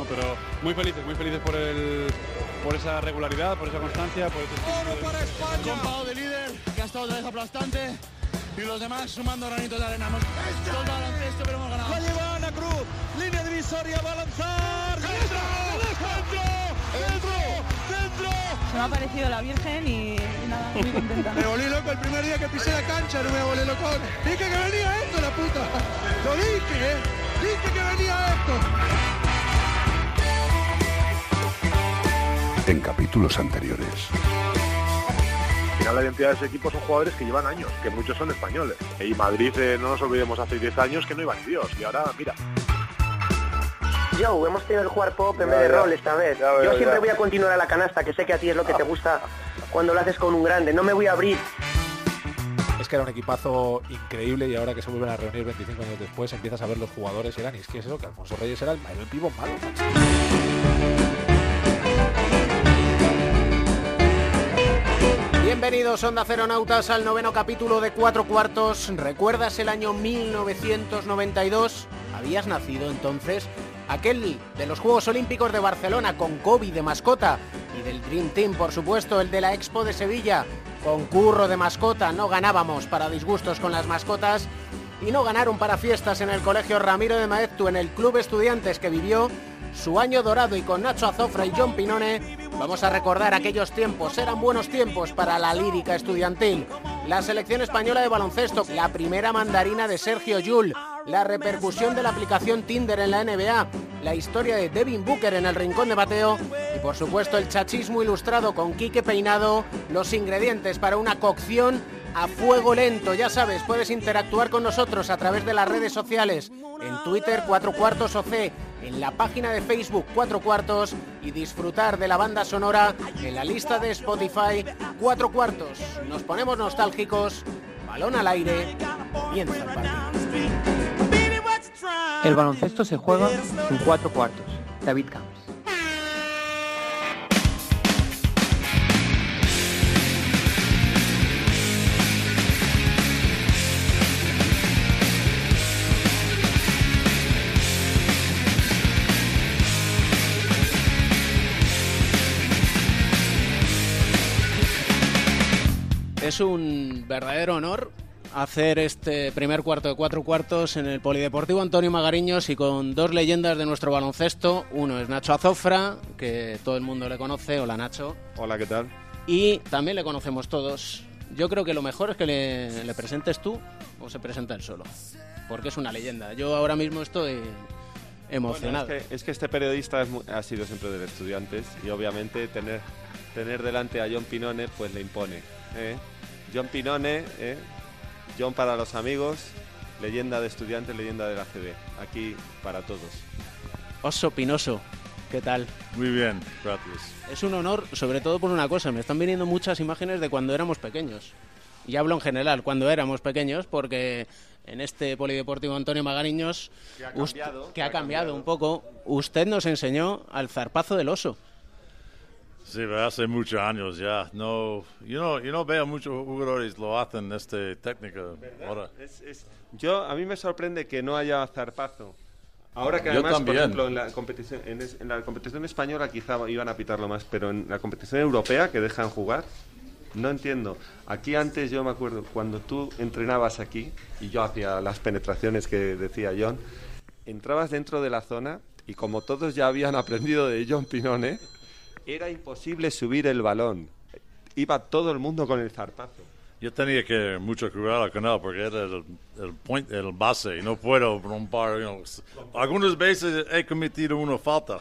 ¿no? Pero muy felices, muy felices por el por esa regularidad, por esa constancia, por ese para España! de líder, que ha estado otra vez aplastante y los demás sumando granitos de arena. Hemos todo el baloncesto, pero hemos ganado. La lleva Ana Cruz, línea divisoria, va a lanzar. ¡Dentro! ¡Dentro! ¡Dentro! ¡Dentro! Se me ha parecido la Virgen y, y nada, muy contenta. Me volví loco el primer día que pisé la cancha, no me volví loco. Dije que venía esto, la puta. Lo dije, ¿eh? Dije que venía esto. En capítulos anteriores. Al final la identidad de ese equipo son jugadores que llevan años, que muchos son españoles. Y Madrid, eh, no nos olvidemos, hace 10 años que no iba ni Dios. Y ahora, mira. Yo, hemos tenido el jugar pop en Ya, vez de ya. rol esta vez. Ya Yo siempre voy a continuar a la canasta, que sé que a ti es lo que te gusta cuando lo haces con un grande. No me voy a abrir. Es que era un equipazo increíble y ahora que se vuelven a reunir 25 años después empiezas a ver los jugadores y eran, y es que es eso, que Alfonso Reyes era el, el pivo malo. macho. Bienvenidos Onda Ceronautas al noveno capítulo de Cuatro Cuartos. ¿Recuerdas el año 1992? ¿Habías nacido entonces? Aquel de los Juegos Olímpicos de Barcelona con Kobe de mascota y del Dream Team, por supuesto, el de la Expo de Sevilla con Curro de mascota. No ganábamos para disgustos con las mascotas y no ganaron para fiestas en el Colegio Ramiro de Maeztu en el Club Estudiantes que vivió su año dorado y con Nacho Azofra y John Pinone vamos a recordar aquellos tiempos. Eran buenos tiempos para la lírica estudiantil. La selección española de baloncesto, la primera mandarina de Sergio Yul, la repercusión de la aplicación Tinder en la NBA, la historia de Devin Booker en el rincón de bateo y por supuesto el chachismo ilustrado con Quique Peinado, los ingredientes para una cocción a fuego lento. Ya sabes, puedes interactuar con nosotros a través de las redes sociales, en Twitter 4 cuartos OC, en la página de Facebook 4 cuartos y disfrutar de la banda sonora en la lista de Spotify 4 cuartos. Nos ponemos nostálgicos, balón al aire, comienza el. El baloncesto se juega en cuatro cuartos. David Camps. Es un verdadero honor hacer este primer cuarto de cuatro cuartos en el Polideportivo Antonio Magariños y con dos leyendas de nuestro baloncesto. Uno es Nacho Azofra, que todo el mundo le conoce. Hola Nacho. Hola, ¿qué tal? Y también le conocemos todos. Yo creo que lo mejor es que le, le presentes tú o se presenta él solo. Porque es una leyenda. Yo ahora mismo estoy emocionado. Bueno, es, que, es que este periodista es mu- ha sido siempre del Estudiantes y obviamente tener, tener delante a John Pinone pues le impone. ¿eh? John Pinone, ¿eh? John para los amigos, leyenda de Estudiantes, leyenda de la CB. Aquí para todos. Oso Pinoso, ¿qué tal? Muy bien, gracias. Es un honor, sobre todo por una cosa. Me están viniendo muchas imágenes de cuando éramos pequeños. Y hablo en general, cuando éramos pequeños, porque en este Polideportivo Antonio Magariños, Que ha ust- cambiado, que que ha cambiado. un poco, usted nos enseñó al zarpazo del oso. Sí, hace muchos años ya. No, yo no, yo no veo muchos jugadores lo hacen esta técnica ahora. Es- es- yo, a mí me sorprende que no haya zarpazo. Ahora que además, por ejemplo, en la, competición, en, es- en la competición española quizá iban a pitarlo más, pero en la competición europea que dejan jugar, no entiendo. Aquí antes yo me acuerdo, cuando tú entrenabas aquí, y yo hacía las penetraciones que decía John, entrabas dentro de la zona y como todos ya habían aprendido de John Pinone, era imposible subir el balón. Iba todo el mundo con el zarpazo. Yo tenía que mucho cuidado con él porque era el, el point, el base y no puedo romper. you know. Algunas veces he cometido una falta.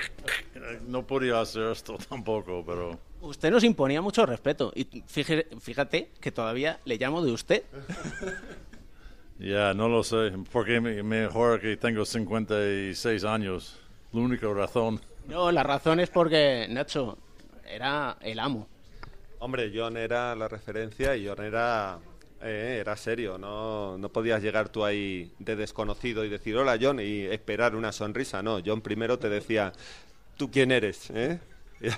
no podía hacer esto tampoco, pero Usted nos imponía mucho respeto. Y fíjese- fíjate que todavía le llamo de usted. ya no lo sé. Porque me- mejor que tengo 56 años. La única razón. No, la razón es porque, Nacho, era el amo. Hombre, John era la referencia y John era, eh, era serio. No, no podías llegar tú ahí de desconocido y decir hola John y esperar una sonrisa. No, John primero te decía, ¿tú quién eres? ¿eh?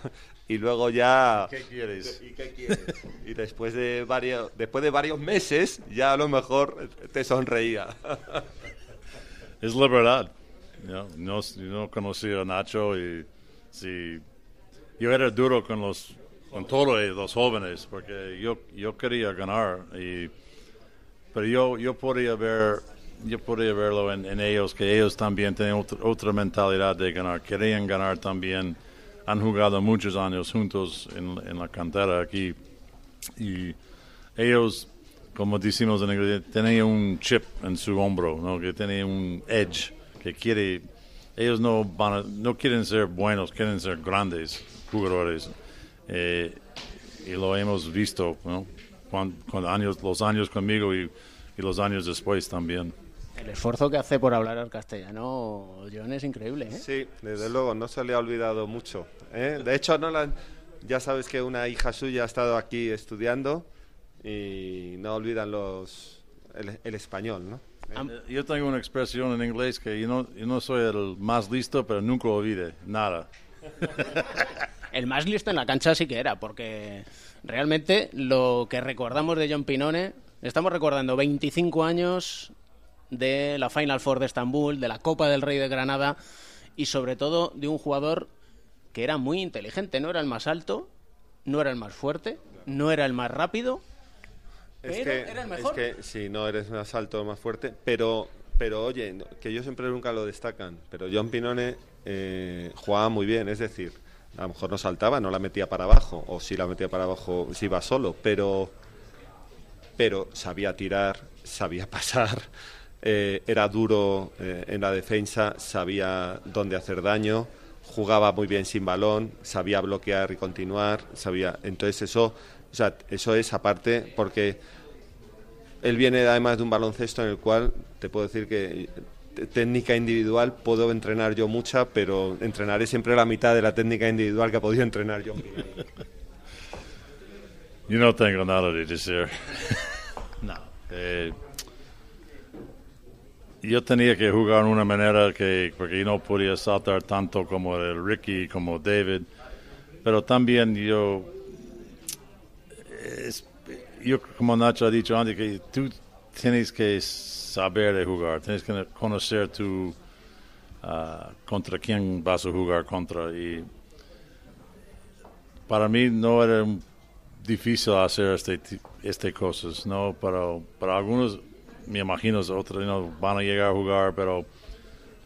Y luego ya... ¿Qué quieres? ¿Y qué quieres? Y después de varios, después de varios meses ya a lo mejor te sonreía. es la verdad. ¿No? No, no conocía a Nacho y si yo era duro con los con todos los jóvenes porque yo yo quería ganar y pero yo yo podía ver yo podía verlo en, en ellos que ellos también tienen otra, otra mentalidad de ganar querían ganar también han jugado muchos años juntos en, en la cantera aquí y ellos como decimos en inglés tenían un chip en su hombro ¿no? que tenían un edge que quiere ellos no van a- no quieren ser buenos quieren ser grandes jugadores Eh, y lo hemos visto ¿no? Con, años los años conmigo y, y los años después también El esfuerzo que hace por hablar al castellano, John, es increíble, ¿eh? Sí, desde luego, no se le ha olvidado mucho. ¿eh? De hecho, no la- ya sabes que una hija suya ha estado aquí estudiando y no olvidan los el, el español, ¿no? Eh, Yo tengo una expresión en inglés que yo no, yo no soy el más listo, pero nunca olvide nada. El más listo en la cancha sí que era, porque realmente lo que recordamos de John Pinone, estamos recordando 25 años de la Final Four de Estambul, de la Copa del Rey de Granada y sobre todo de un jugador que era muy inteligente, no era el más alto, no era el más fuerte, no era el más rápido, Es pero que, era el mejor. es que sí, no eres más alto, más fuerte, pero, pero oye, no- que ellos siempre nunca lo destacan, pero John Pinone eh, jugaba muy bien, es decir, a lo mejor no saltaba, no la metía para abajo, o si la metía para abajo, si iba solo, pero, pero sabía tirar, sabía pasar, eh, era duro eh, en la defensa, sabía dónde hacer daño, jugaba muy bien sin balón, sabía bloquear y continuar, sabía, entonces eso, o sea, eso es aparte porque él viene además de un baloncesto en el cual te puedo decir que t- técnica individual puedo entrenar yo mucha, pero entrenaré siempre la mitad de la técnica individual que ha podido entrenar yo. Yo no tengo nada de decir. no. Eh, yo tenía que jugar de una manera que, porque yo no podía saltar tanto como el Ricky, como David, pero también yo, es- yo como Nacho ha dicho antes, que tú tienes que saber de jugar, tienes que conocer tu, ah, contra quién vas a jugar contra. Y para mí no era difícil hacer este este cosas, no, pero para algunos me imagino otros no van a llegar a jugar, pero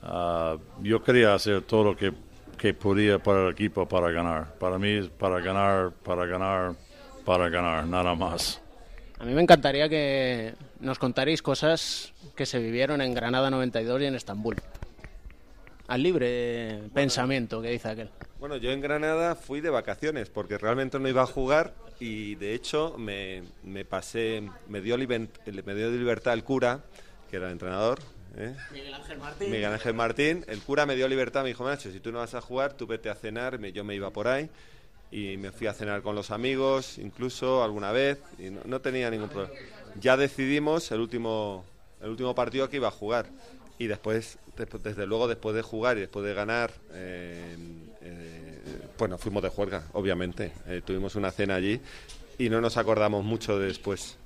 ah, yo quería hacer todo lo que, que podía para el equipo para ganar. Para mí para ganar, para ganar, para ganar, nada más. A mí me encantaría que nos contaréis cosas que se vivieron en Granada 92 y en Estambul. Al libre pensamiento, que dice aquel. Bueno, yo en Granada fui de vacaciones porque realmente no iba a jugar y de hecho me, me pasé, me dio, me dio libertad el cura, que era el entrenador. ¿eh? Miguel Ángel Martín. Miguel Ángel Martín, el cura me dio libertad, me dijo, Nacho, si tú no vas a jugar, tú vete a cenar, me- yo me iba por ahí y me fui a cenar con los amigos, incluso alguna vez, y no, no tenía ningún problema. Ya decidimos el último, el último partido que iba a jugar y después, despu- desde luego, después de jugar y después de ganar, eh, eh, pues nos fuimos de juerga, obviamente. Eh, tuvimos una cena allí y no nos acordamos mucho de después.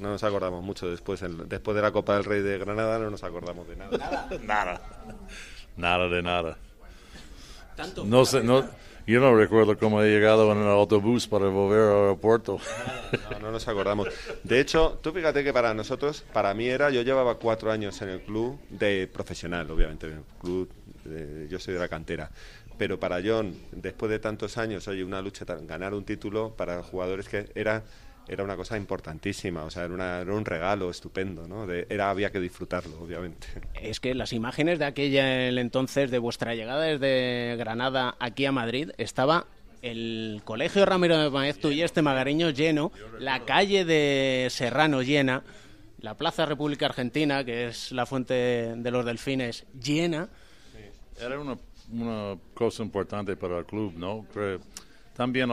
No nos acordamos mucho después. El- después de la Copa del Rey de Granada no nos acordamos de nada. Nada. Nada de nada. Tanto No sé, no, yo no recuerdo cómo he llegado en el autobús para volver al aeropuerto. No, no nos acordamos. De hecho, tú fíjate que para nosotros, para mí era, yo llevaba cuatro años en el club de profesional, obviamente, en el club, de- yo soy de la cantera. Pero para John, después de tantos años, oye, una lucha, ganar un título para jugadores que era era una cosa importantísima, o sea, era, una- era un regalo estupendo, ¿no? De- era, había que disfrutarlo, obviamente. Es que las imágenes de aquella el entonces de vuestra llegada desde Granada aquí a Madrid estaba el colegio Ramiro de Maeztu y este Magareño lleno, la calle de Serrano llena, la Plaza República Argentina, que es la fuente de los delfines, llena. Era una, una cosa importante para el club, ¿no? Creo también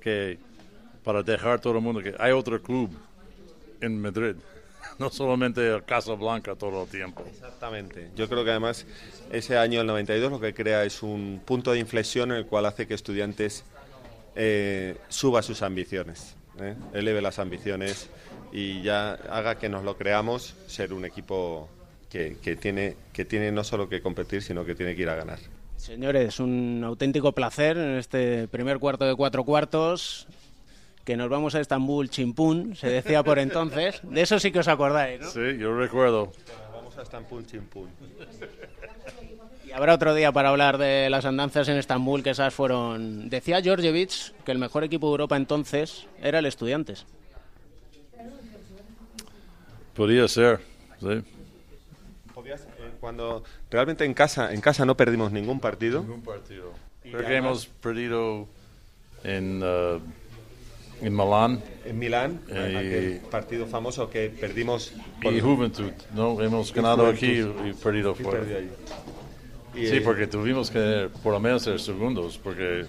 que para dejar todo el mundo que hay otro club en Madrid, no solamente el Casablanca todo el tiempo. Exactamente. Yo creo que además ese año, el 92, lo que crea es un punto de inflexión en el cual hace que estudiantes eh, suba sus ambiciones, ¿eh? eleve las ambiciones y ya haga que nos lo creamos ser un equipo que, que tiene, que tiene no solo que competir, sino que tiene que ir a ganar. Señores, un auténtico placer en este primer cuarto de cuatro cuartos. Que nos vamos a Estambul chimpún, se decía por entonces. De eso sí que os acordáis, ¿no? Sí, yo recuerdo. Vamos a Estambul chimpún. Y habrá otro día para hablar de las andanzas en Estambul, que esas fueron... Decía Georgievich que el mejor equipo de Europa entonces era el Estudiantes. Podría ser, sí. Eh, cuando realmente en casa, en casa no perdimos ningún partido. Ningún partido. Creo que hemos perdido en, uh, en Milán. En Milán, Eh, aquel partido famoso que perdimos y Juventud, ¿no? Hemos ganado aquí y perdido fuera. Y, Sí, eh, porque tuvimos que por lo menos ser segundos, porque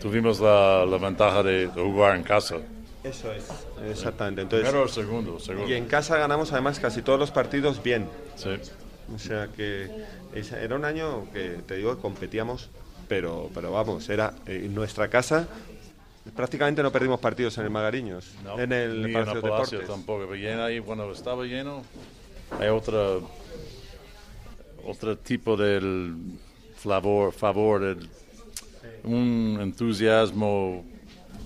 tuvimos la, la ventaja de, de jugar en casa. Eso es, exactamente. Entonces, Primero o segundo, seguro. Y en casa ganamos además casi todos los partidos bien. Sí. O sea que era un año que te digo competíamos, pero, pero vamos, era eh, en nuestra casa. Prácticamente no perdimos partidos en el Magariños, No, en el ni en Palacio Palacio Deportes. tampoco. Pero lleno ahí, cuando estaba lleno, hay otra, otro tipo del favor, favor del- un entusiasmo.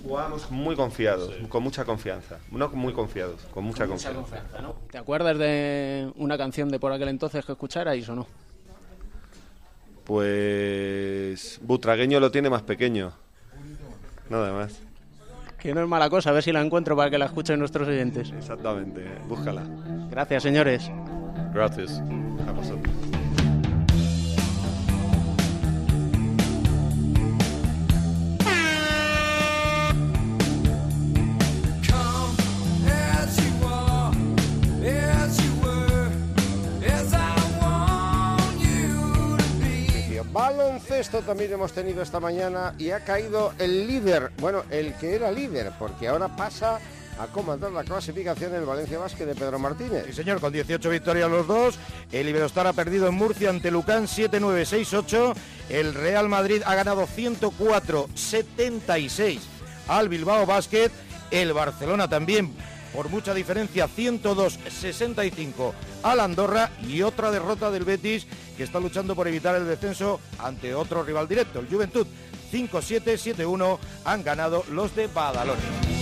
Jugábamos muy confiados, con mucha confianza. No muy confiados, con mucha Mucha confianza. confianza, ¿no? ¿Te acuerdas de una canción de por aquel entonces que escucharais o no? Pues Butragueño lo tiene más pequeño. Nada más. Que no es mala cosa, a ver si la encuentro para que la escuchen nuestros oyentes. Exactamente, búscala. Gracias, señores. Gracias. A vosotros. También hemos tenido esta mañana y ha caído el líder, bueno, el que era líder, porque ahora pasa a comandar la clasificación el Valencia Basket de Pedro Martínez. Sí, señor, con 18 victorias los dos. El Iberostar ha perdido en Murcia ante Lucán 7-9-6-8. El Real Madrid ha ganado 104-76 al Bilbao Basket. El Barcelona también, por mucha diferencia, 102-65 al Andorra. Y otra derrota del Betis, que está luchando por evitar el descenso ante otro rival directo, el Juventud. 5-7-7-1 han ganado los de Badalona.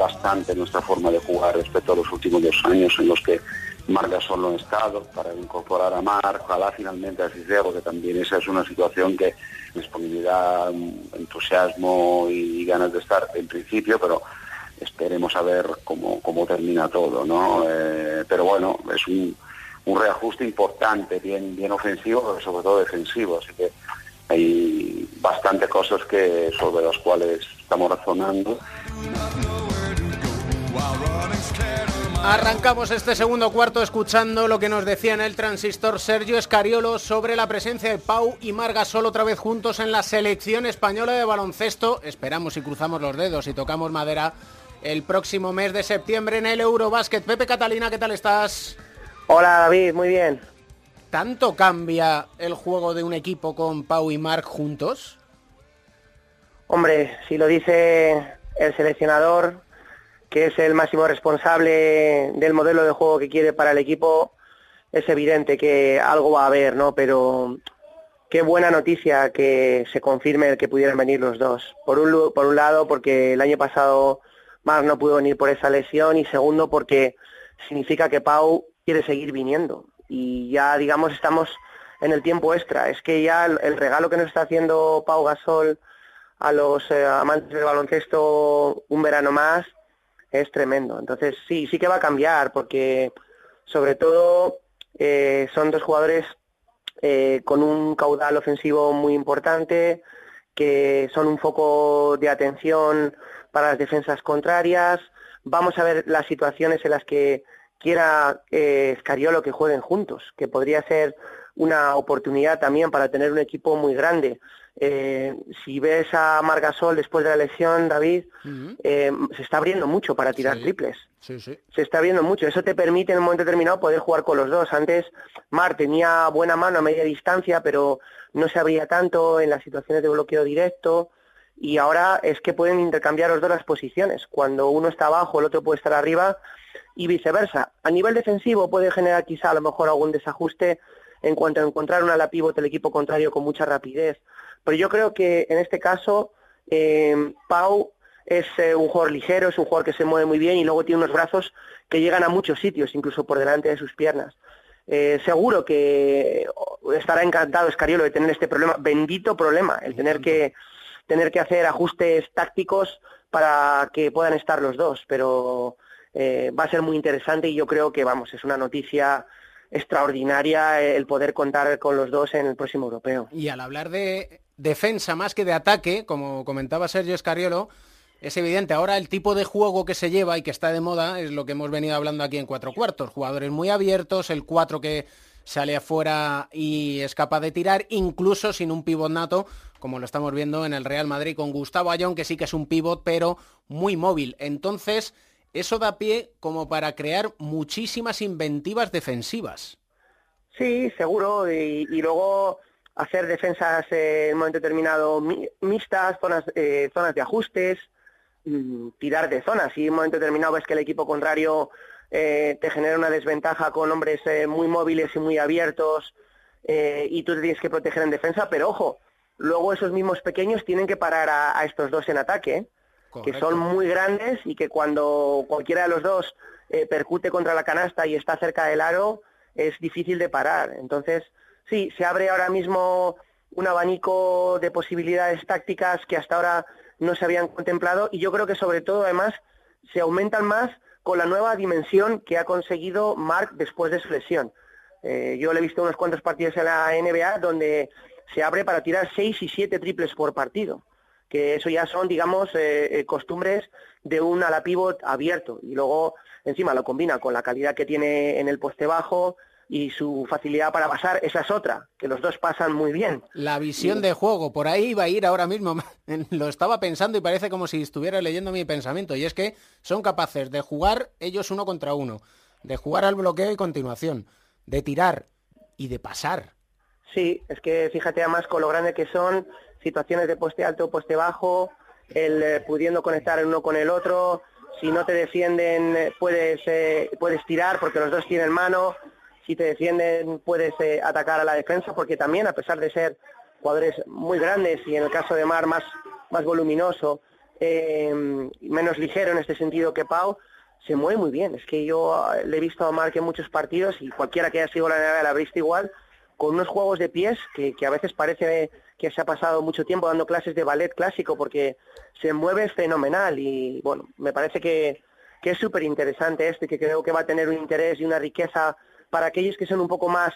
Bastante nuestra forma de jugar respecto a los últimos dos años en los que Marga solo ha estado para incorporar a Marc, ojalá finalmente a Cicero, que también esa es una situación que disponibilidad, entusiasmo y ganas de estar en principio, pero esperemos a ver cómo, cómo termina todo, ¿no? Eh, pero bueno, es un, un reajuste importante, bien, bien ofensivo, pero sobre todo defensivo, así que hay bastantes cosas que sobre las cuales estamos razonando. Arrancamos este segundo cuarto escuchando lo que nos decía en el transistor Sergio Escariolo sobre la presencia de Pau y Margasol otra vez juntos en la selección española de baloncesto. Esperamos y cruzamos los dedos y tocamos madera el próximo mes de septiembre en el Eurobásquet. Pepe Catalina, ¿qué tal estás? Hola David, muy bien. ¿Tanto cambia el juego de un equipo con Pau y Marc juntos? Hombre, si lo dice el seleccionador, que es el máximo responsable del modelo de juego que quiere para el equipo, es evidente que algo va a haber, ¿no? Pero qué buena noticia que se confirme el que pudieran venir los dos. Por un, por un lado, porque el año pasado Marc no pudo venir por esa lesión y segundo, porque significa que Pau quiere seguir viniendo. Y ya, digamos, estamos en el tiempo extra. Es que ya el, el regalo que nos está haciendo Pau Gasol a los eh, amantes del baloncesto un verano más es tremendo. Entonces sí, sí que va a cambiar porque sobre todo eh, son dos jugadores eh, con un caudal ofensivo muy importante, que son un foco de atención para las defensas contrarias. Vamos a ver las situaciones en las que quiera eh, Scariolo que jueguen juntos, que podría ser una oportunidad también para tener un equipo muy grande. Eh, si ves a Margasol después de la lesión, David, eh, se está abriendo mucho para tirar Sí. triples. Sí, sí. Se está abriendo mucho. Eso te permite en un momento determinado poder jugar con los dos. Antes Mar tenía buena mano a media distancia, pero no se abría tanto en las situaciones de bloqueo directo. Y ahora es que pueden intercambiar los dos las posiciones. Cuando uno está abajo, el otro puede estar arriba y viceversa. A nivel defensivo puede generar quizá a lo mejor algún desajuste en cuanto a encontrar una ala pívot del equipo contrario con mucha rapidez. Pero yo creo que en este caso eh, Pau es eh, un jugador ligero, es un jugador que se mueve muy bien y luego tiene unos brazos que llegan a muchos sitios, incluso por delante de sus piernas. Eh, seguro que estará encantado Escariolo de tener este problema, bendito problema, el tener que tener que hacer ajustes tácticos para que puedan estar los dos, pero eh, va a ser muy interesante y yo creo que vamos, es una noticia extraordinaria el poder contar con los dos en el próximo europeo. Y al hablar de defensa más que de ataque, como comentaba Sergio Escariolo, es evidente, ahora el tipo de juego que se lleva y que está de moda es lo que hemos venido hablando aquí en cuatro cuartos. Jugadores muy abiertos, el cuatro que sale afuera y es capaz de tirar, incluso sin un pivot nato, como lo estamos viendo en el Real Madrid con Gustavo Ayón, que sí que es un pivot, pero muy móvil. Entonces, eso da pie como para crear muchísimas inventivas defensivas. Sí, seguro, y, y luego hacer defensas eh, en un momento determinado mi- mixtas, zonas, eh, zonas de ajustes, mm, tirar de zonas. Si en un momento determinado ves que el equipo contrario eh, te genera una desventaja con hombres eh, muy móviles y muy abiertos eh, y tú te tienes que proteger en defensa, pero ojo, luego esos mismos pequeños tienen que parar a, a estos dos en ataque, ¿eh? que son muy grandes y que cuando cualquiera de los dos eh, percute contra la canasta y está cerca del aro, es difícil de parar. Entonces, sí, se abre ahora mismo un abanico de posibilidades tácticas que hasta ahora no se habían contemplado y yo creo que sobre todo además se aumentan más con la nueva dimensión que ha conseguido Mark después de su lesión. Eh, yo le he visto unos cuantos partidos en la NBA donde se abre para tirar seis y siete triples por partido, que eso ya son, digamos, eh, eh, costumbres de un ala pivot abierto y luego encima lo combina con la calidad que tiene en el poste bajo y su facilidad para pasar, esa es otra, que los dos pasan muy bien. La visión de juego, por ahí iba a ir ahora mismo. Lo estaba pensando y parece como si estuviera leyendo mi pensamiento. Y es que son capaces de jugar ellos uno contra uno, de jugar al bloqueo y continuación, de tirar y de pasar. Sí, es que fíjate además con lo grande que son, situaciones de poste alto o poste bajo, el eh, pudiendo conectar el uno con el otro, si no te defienden eh, puedes, eh, puedes tirar porque los dos tienen mano, si te defienden puedes eh, atacar a la defensa porque también a pesar de ser jugadores muy grandes y en el caso de Mar más, más voluminoso, eh, menos ligero en este sentido que Pau, se mueve muy bien. Es que yo eh, le he visto a Mark en muchos partidos y cualquiera que haya sido la NBA la visto igual, con unos juegos de pies que, que a veces parece que se ha pasado mucho tiempo dando clases de ballet clásico porque se mueve fenomenal y bueno, me parece que, que es súper interesante esto y que creo que va a tener un interés y una riqueza para aquellos que son un poco más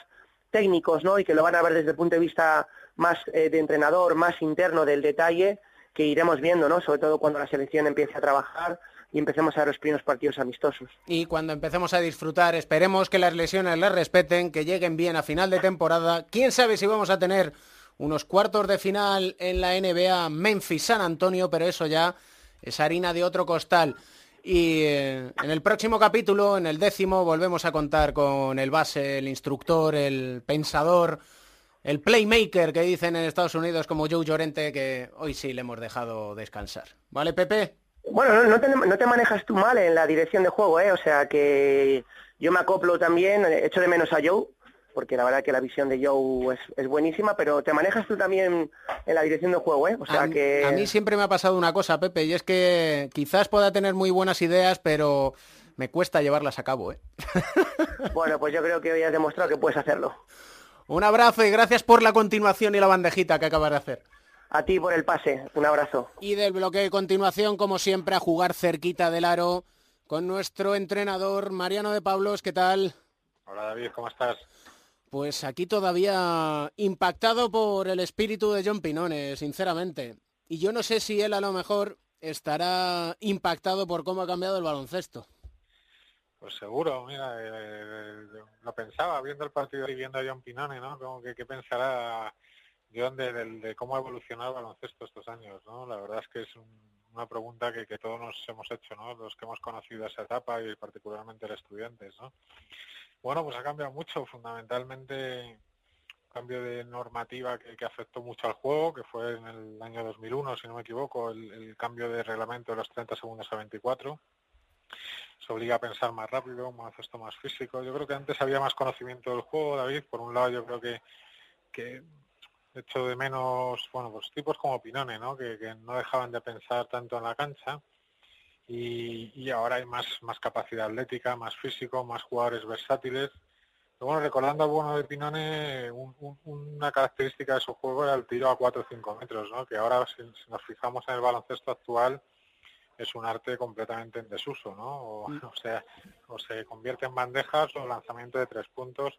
técnicos ¿no? y que lo van a ver desde el punto de vista más eh, de entrenador, más interno del detalle que iremos viendo, ¿no? sobre todo cuando la selección empiece a trabajar y empecemos a ver los primeros partidos amistosos. Y cuando empecemos a disfrutar, esperemos que las lesiones les respeten, que lleguen bien a final de temporada. ¿Quién sabe si vamos a tener unos cuartos de final en la NBA Memphis-San Antonio? Pero eso ya es harina de otro costal. Y eh, en el próximo capítulo, en el décimo, volvemos a contar con el base, el instructor, el pensador, el playmaker que dicen en Estados Unidos como Joe Llorente, que hoy sí le hemos dejado descansar. ¿Vale, Pepe? Bueno, no, te, manejas tú mal en la dirección de juego, ¿eh? O sea que yo me acoplo también, echo de menos a Joe, porque la verdad que la visión de Joe es, es buenísima, pero te manejas tú también en la dirección de juego, ¿eh? O sea a, que... a mí siempre me ha pasado una cosa, Pepe, y es que quizás pueda tener muy buenas ideas, pero me cuesta llevarlas a cabo, ¿eh? Bueno, pues yo creo que hoy has demostrado que puedes hacerlo. Un abrazo y gracias por la continuación y la bandejita que acabas de hacer. A ti por el pase, un abrazo. Y del bloque de continuación, como siempre, a jugar cerquita del aro con nuestro entrenador Mariano de Pablos. ¿Qué tal? Hola David, ¿cómo estás? Pues aquí todavía impactado por el espíritu de John Pinone, sinceramente. Y yo no sé si él a lo mejor estará impactado por cómo ha cambiado el baloncesto. Pues seguro, mira, eh, lo pensaba viendo el partido y viendo a John Pinone, ¿no? Que qué pensará John de, cómo ha evolucionado el baloncesto estos años, ¿no? La verdad es que es un- una pregunta que, que todos nos hemos hecho, ¿no? Los que hemos conocido esa etapa y particularmente los estudiantes, ¿no? Bueno, pues ha cambiado mucho, fundamentalmente cambio de normativa que, afectó mucho al juego, que fue en el año 2001, si no me equivoco, el, cambio de reglamento de los 30 segundos a 24 se obliga a pensar más rápido, un baloncesto más físico. Yo creo que antes había más conocimiento del juego, David. Por un lado, yo creo que, que hecho de menos, bueno, pues tipos como Pinone, ¿no? Que, que no dejaban de pensar tanto en la cancha. Y, y ahora hay más, más capacidad atlética, más físico, más jugadores versátiles. Pero bueno, recordando al bueno de Pinone, un- un- una característica de su juego era el tiro a 4 o 5 metros, ¿no? Que ahora, si, si nos fijamos en el baloncesto actual, es un arte completamente en desuso, ¿no? O, o sea, o se convierte en bandejas o lanzamiento de tres puntos,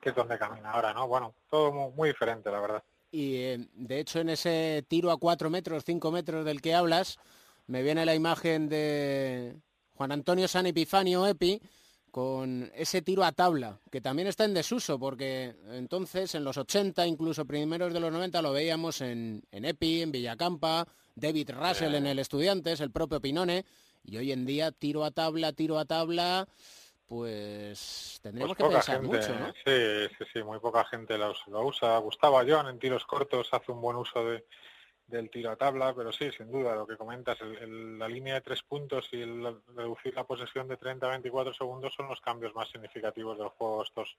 que es donde camina ahora, ¿no? Bueno, todo muy, muy diferente, la verdad. Y eh, de hecho en ese tiro a 4 metros, 5 metros del que hablas, me viene la imagen de Juan Antonio San Epifanio Epi con ese tiro a tabla, que también está en desuso, porque entonces en los 80, incluso primeros de los 90, lo veíamos en, en Epi, en Villacampa, David Russell en el Estudiantes, el propio Pinone, y hoy en día tiro a tabla, tiro a tabla, pues tendríamos Pues que pensar gente, mucho, ¿no? Sí, sí, sí, muy poca gente lo, lo usa. Gustavo Ayón en tiros cortos hace un buen uso de, del tiro a tabla, pero sí, sin duda, lo que comentas, el- el- la línea de tres puntos y el reducir la posesión de 30 a 24 segundos son los cambios más significativos del juego estos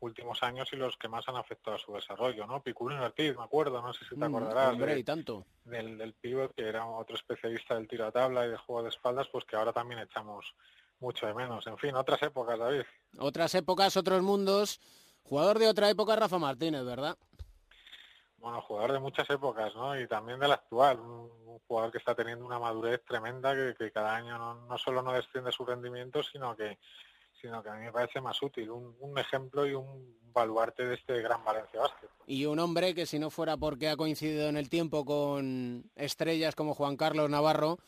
últimos años y los que más han afectado a su desarrollo, ¿no? Piculín Ortiz, me acuerdo, no sé si te Mm, acordarás. hombre, de- y tanto. del, del pívot, que era otro especialista del tiro a tabla y del juego de espaldas, pues que ahora también echamos mucho de menos. En fin, otras épocas, David. Otras épocas, otros mundos. Jugador de otra época, Rafa Martínez, ¿verdad? Bueno, jugador de muchas épocas, ¿no? Y también del actual, un, un jugador que está teniendo una madurez tremenda, que, que cada año no, no solo no desciende su rendimiento, sino que sino que a mí me parece más útil, un, un ejemplo y un baluarte de este gran Valencia Basket. Y un hombre que si no fuera porque ha coincidido en el tiempo con estrellas como Juan Carlos Navarro,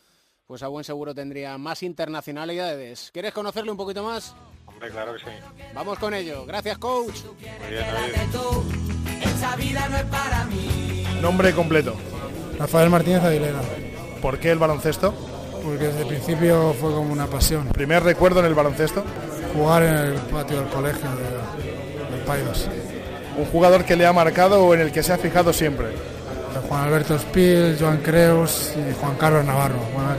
pues a buen seguro tendría más internacionalidades. ¿Quieres conocerle un poquito más? Hombre, claro que sí. Vamos con ello. Gracias, coach. Muy bien, David. Esta vida no es para mí. Nombre completo. Rafael Martínez Aguilera, ¿Por qué el baloncesto? porque desde el principio fue como una pasión. ¿Primer recuerdo en el baloncesto? Jugar en el patio del colegio de, del Paidós. ¿Un jugador que le ha marcado o en el que se ha fijado siempre? Juan Alberto Spil, Joan Creus y Juan Carlos Navarro. Bueno.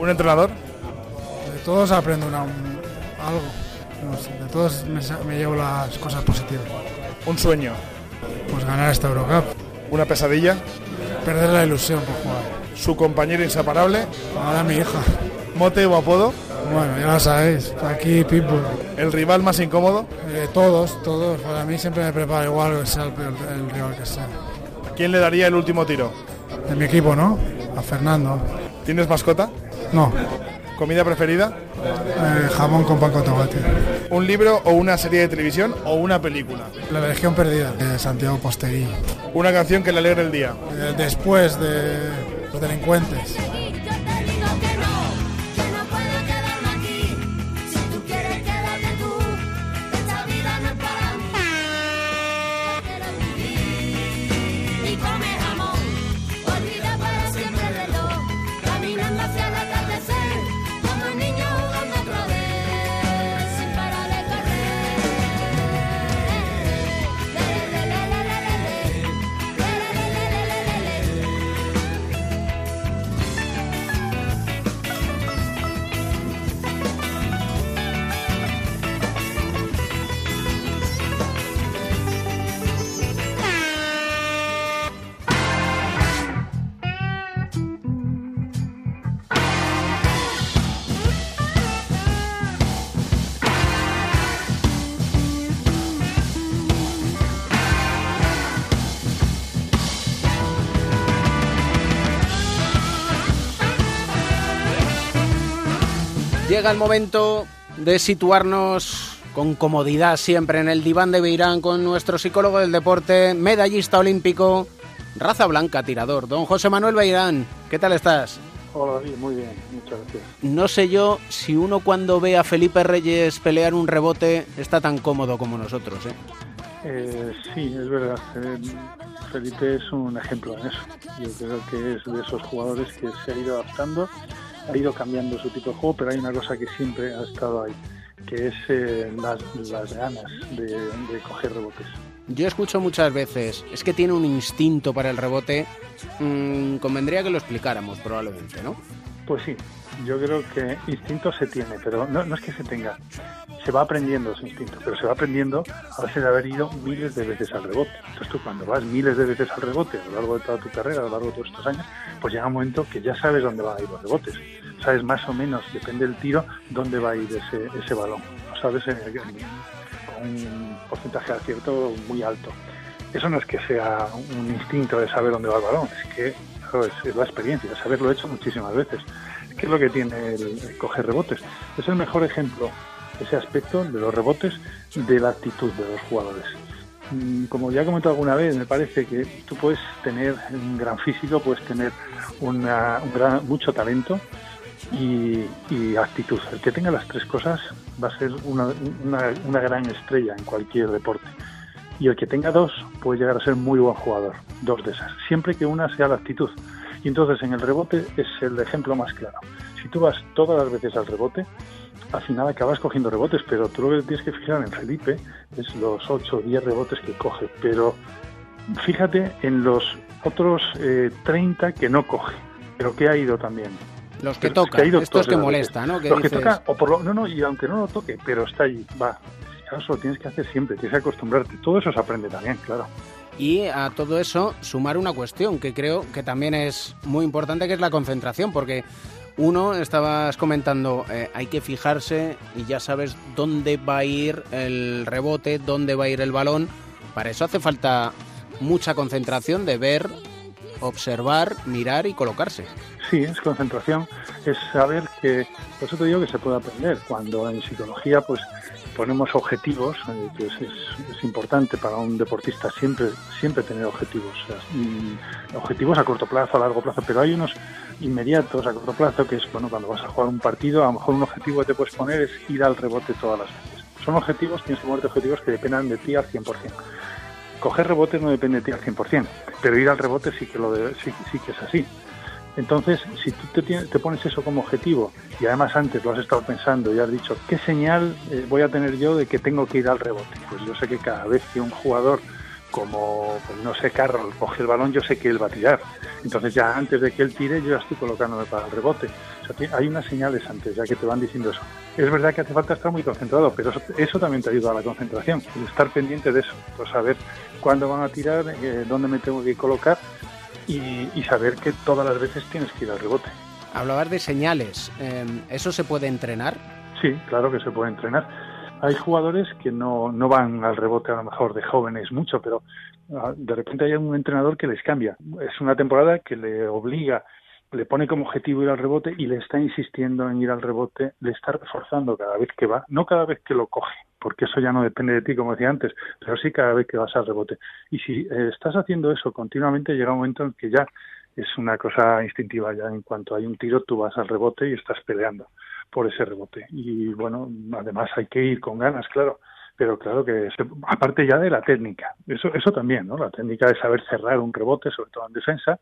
¿Un entrenador? De todos aprendo una- un- algo. No sé, de todos me llevo las cosas positivas. ¿Un sueño? Pues ganar esta Eurocup. ¿Una pesadilla? Perder la ilusión por jugar. ¿Su compañero inseparable? Ahora mi hija. ¿Mote o apodo? Bueno, ya lo sabéis. Aquí Pitbull. ¿El rival más incómodo? Eh, todos, todos. Para mí siempre me preparo igual que sea el, el- el rival que sea. ¿A quién le daría el último tiro? De mi equipo, ¿no? A Fernando. ¿Tienes mascota? No. ¿Comida preferida? Eh, jamón con pan con tomate. ¿Un libro o una serie de televisión o una película? La Legión Perdida de Santiago Posteguí. ¿Una canción que le alegre el día? Eh, después de los delincuentes. Llega el momento de situarnos con comodidad siempre en el diván de Beirán con nuestro psicólogo del deporte, medallista olímpico, raza blanca, tirador, don José Manuel Beirán. ¿Qué tal estás? Hola muy bien, muchas gracias. No sé yo si uno cuando ve a Felipe Reyes pelear un rebote está tan cómodo como nosotros, ¿eh? Eh, sí, es verdad. eh, Felipe es un ejemplo en eso. Yo creo que es de esos jugadores que se ha ido adaptando, ha ido cambiando su tipo de juego, pero hay una cosa que siempre ha estado ahí, que es eh, las, las ganas de, de coger rebotes. Yo escucho muchas veces, es que tiene un instinto para el rebote. Mm, convendría que lo explicáramos probablemente, ¿no? Pues sí, yo creo que instinto se tiene, pero no, no es que se tenga, se va aprendiendo ese instinto, pero se va aprendiendo a base de haber ido miles de veces al rebote. Entonces tú cuando vas miles de veces al rebote a lo largo de toda tu carrera, a lo largo de todos estos años, pues llega un momento que ya sabes dónde van a ir los rebotes. Sabes más o menos, depende del tiro, dónde va a ir ese, ese balón. Sabes en- con un porcentaje de acierto muy alto. Eso no es que sea un instinto de saber dónde va el balón, es que es, es la experiencia, es haberlo hecho muchísimas veces. ¿Qué es lo que tiene el, coger rebotes? Es el mejor ejemplo, ese aspecto de los rebotes, de la actitud de los jugadores. Mm, Como ya he comentado alguna vez, me parece que tú puedes tener un gran físico, puedes tener una- un gran, mucho talento y, actitud. El que tenga las tres cosas va a ser una- una gran estrella en cualquier deporte. Y el que tenga dos puede llegar a ser muy buen jugador, dos de esas, siempre que una sea la actitud. Y entonces en el rebote es el ejemplo más claro. Si tú vas todas las veces al rebote, al final acabas cogiendo rebotes, pero tú lo que tienes que fijar en Felipe es los 8 o 10 rebotes que coge, pero fíjate en los otros eh, 30 que no coge, pero que ha ido también. Los que toca, ido estos que molesta. ¿no? Que los que toca, o por lo, no, no, y aunque no lo toque, pero está allí, va. Eso lo tienes que hacer siempre, tienes que acostumbrarte. Todo eso se aprende también, claro. Y a todo eso sumar una cuestión que creo que también es muy importante, que es la concentración, porque uno, estabas comentando, eh, hay que fijarse y ya sabes dónde va a ir el rebote, dónde va a ir el balón. Para eso hace falta mucha concentración de ver, observar, mirar y colocarse. Sí, es concentración, es saber que, por eso te digo que se puede aprender. Cuando en psicología pues ponemos objetivos, eh, que es, es- importante para un deportista siempre, siempre tener objetivos. mm, objetivos a corto plazo, a largo plazo, pero hay unos inmediatos a corto plazo que es, bueno, cuando vas a jugar un partido, a lo mejor un objetivo que te puedes poner es ir al rebote todas las veces. Son objetivos, tienes que ponerte objetivos que dependan de ti al 100%. Coger rebotes no depende de ti al 100%, pero ir al rebote sí que, lo de- sí, sí que es así. Entonces, si tú te, te pones eso como objetivo y además antes lo has estado pensando y has dicho, ¿qué señal eh, voy a tener yo de que tengo que ir al rebote? Pues yo sé que cada vez que un jugador como, pues no sé, Carroll coge el balón, yo sé que él va a tirar. Entonces ya antes de que él tire, yo ya estoy colocándome para el rebote. O sea, hay unas señales antes ya que te van diciendo eso. Es verdad que hace falta estar muy concentrado, pero eso, eso también te ayuda a la concentración, el estar pendiente de eso, pues saber cuándo van a tirar, eh, dónde me tengo que colocar y, y saber que todas las veces tienes que ir al rebote. Hablabas de señales, eh, ¿eso se puede entrenar? Sí, claro que se puede entrenar. Hay jugadores que no, no van al rebote a lo mejor de jóvenes mucho, pero ah, de repente hay un entrenador que les cambia. Es una temporada que le obliga, le pone como objetivo ir al rebote y le está insistiendo en ir al rebote, le está reforzando cada vez que va, no cada vez que lo coge, porque eso ya no depende de ti, como decía antes, pero sí cada vez que vas al rebote. Y si eh, estás haciendo eso continuamente, llega un momento en que ya es una cosa instintiva, ya en cuanto hay un tiro tú vas al rebote y estás peleando por ese rebote. Y bueno, además hay que ir con ganas, claro. Pero claro que, aparte ya de la técnica, eso, eso también, ¿no? La técnica de saber cerrar un rebote, sobre todo en defensa,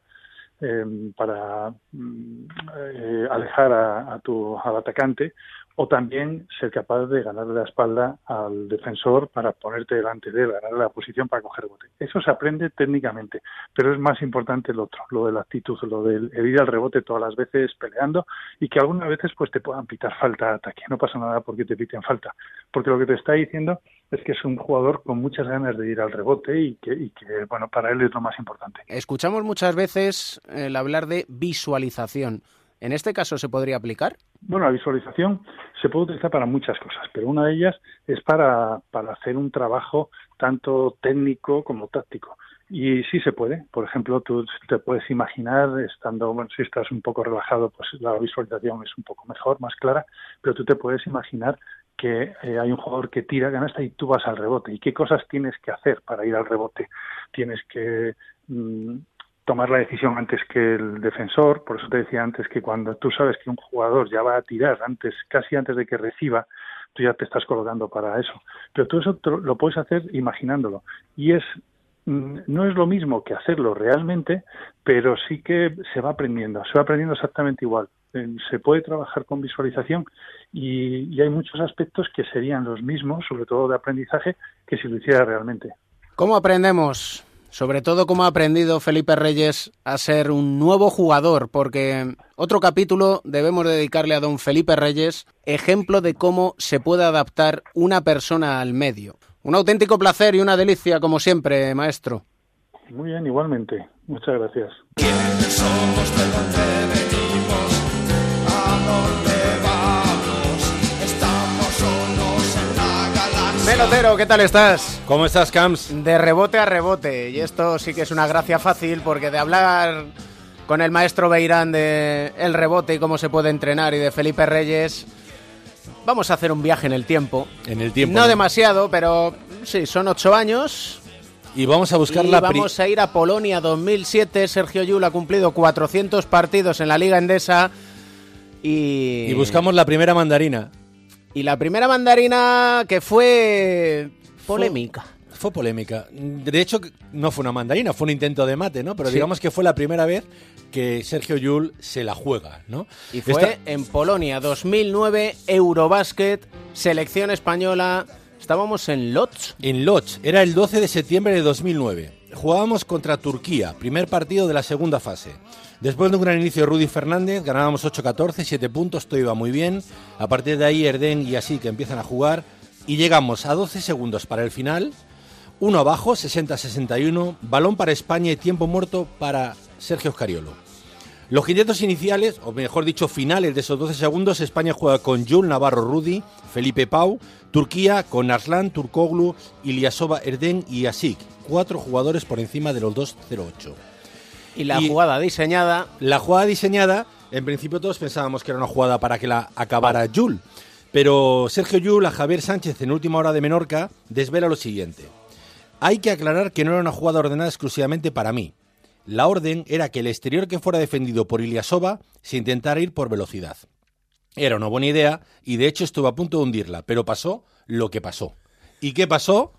para mm, eh, alejar a, a tu, al atacante o también ser capaz de ganarle la espalda al defensor para ponerte delante de él, ganarle la posición para coger rebote. Eso se aprende técnicamente, pero es más importante el otro, lo de la actitud, lo del el ir al rebote todas las veces peleando y que algunas veces pues te puedan pitar falta de ataque. No pasa nada porque te piten falta, porque lo que te está diciendo es que es un jugador con muchas ganas de ir al rebote y que, y que bueno, para él es lo más importante. Escuchamos muchas veces el hablar de visualización. ¿En este caso se podría aplicar? Bueno, la visualización se puede utilizar para muchas cosas, pero una de ellas es para, para hacer un trabajo tanto técnico como táctico. Y sí se puede. Por ejemplo, tú te puedes imaginar, estando, bueno, si estás un poco relajado, pues la visualización es un poco mejor, más clara, pero tú te puedes imaginar que eh, hay un jugador que tira canasta y tú vas al rebote. ¿Y qué cosas tienes que hacer para ir al rebote? Tienes que mm, tomar la decisión antes que el defensor. Por eso te decía antes que cuando tú sabes que un jugador ya va a tirar antes, casi antes de que reciba, tú ya te estás colocando para eso. Pero todo eso lo puedes hacer imaginándolo. Y es mm, no es lo mismo que hacerlo realmente, pero sí que se va aprendiendo, se va aprendiendo exactamente igual. Se puede trabajar con visualización y, y hay muchos aspectos que serían los mismos, sobre todo de aprendizaje, que si lo hiciera realmente. ¿Cómo aprendemos? Sobre todo cómo ha aprendido Felipe Reyes a ser un nuevo jugador, porque otro capítulo debemos dedicarle a don Felipe Reyes, ejemplo de cómo se puede adaptar una persona al medio. Un auténtico placer y una delicia, como siempre, maestro. Muy bien, igualmente. Muchas gracias. Pelotero, ¿qué tal estás? ¿Cómo estás, Camps? De rebote a rebote. Y esto sí que es una gracia fácil, porque de hablar con el maestro Beirán de el rebote y cómo se puede entrenar y de Felipe Reyes, vamos a hacer un viaje en el tiempo. En el tiempo. No demasiado, pero sí, son ocho años. Y vamos a buscar y la vamos a ir a Polonia 2007. Sergio Yul ha cumplido 400 partidos en la Liga Endesa. Y, Y buscamos la primera mandarina. y la primera mandarina que fue polémica. Fue polémica. De hecho, no fue una mandarina, fue un intento de mate, ¿no? Pero Sí. digamos que fue la primera vez que Sergio Yul se la juega, ¿no? Y fue Esta- en Polonia 2009, Eurobasket, selección española. Estábamos en Lodz. En Lodz, era el 12 de septiembre de 2009. Jugábamos contra Turquía, primer partido de la segunda fase. Después de un gran inicio de Rudy Fernández, ganábamos 8-14, 7 puntos, todo iba muy bien. A partir de ahí, Erden y así que empiezan a jugar. Y llegamos a 12 segundos para el final. Uno abajo, 60-61. Balón para España y tiempo muerto para Sergio Oscariolo. Los quintetos iniciales, o mejor dicho, finales de esos 12 segundos, España juega con Jul Navarro Rudy, Felipe Pau, Turquía con Arslan, Turkoglu, Ilyasova Erden y Asik. Cuatro jugadores por encima de los 2-0-8. Y la jugada diseñada. La jugada diseñada, en principio todos pensábamos que era una jugada para que la acabara Jul. Pero Sergio Yul a Javier Sánchez en última hora de Menorca desvela lo siguiente. Hay que aclarar que no era una jugada ordenada exclusivamente para mí. La orden era que el exterior que fuera defendido por Ilyasova se intentara ir por velocidad. Era una buena idea y de hecho estuvo a punto de hundirla, pero pasó lo que pasó. ¿Y qué pasó?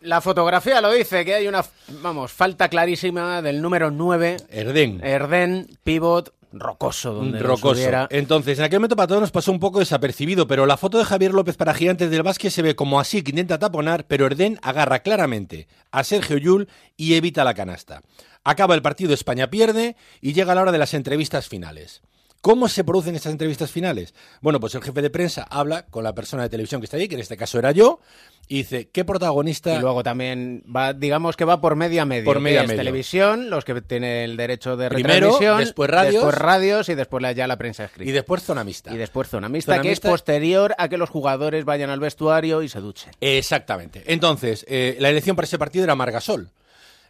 La fotografía lo dice, que hay una, vamos, falta clarísima del número 9. Erden. Erden, pivot, rocoso. Donde Rocoso. Entonces, en aquel momento para todos nos pasó un poco desapercibido, pero la foto de Javier López para Gigantes del Básquet se ve como así que intenta taponar, pero Erden agarra claramente a Sergio Yul y evita la canasta. Acaba el partido, España pierde y llega la hora de las entrevistas finales. ¿Cómo se producen estas entrevistas finales? Bueno, pues el jefe de prensa habla con la persona de televisión que está ahí, que en este caso era yo, y dice, ¿qué protagonista? Y luego también va, digamos que va por media medio. Por media es medio. televisión, los que tienen el derecho de Primero, retransmisión. después radios. Después radios y después la- ya la prensa escrita. Y después zona mixta. Y después zona mixta, Zona que mixta. es posterior a que los jugadores vayan al vestuario y se duchen. Exactamente. Entonces, eh, la elección para ese partido era Margasol.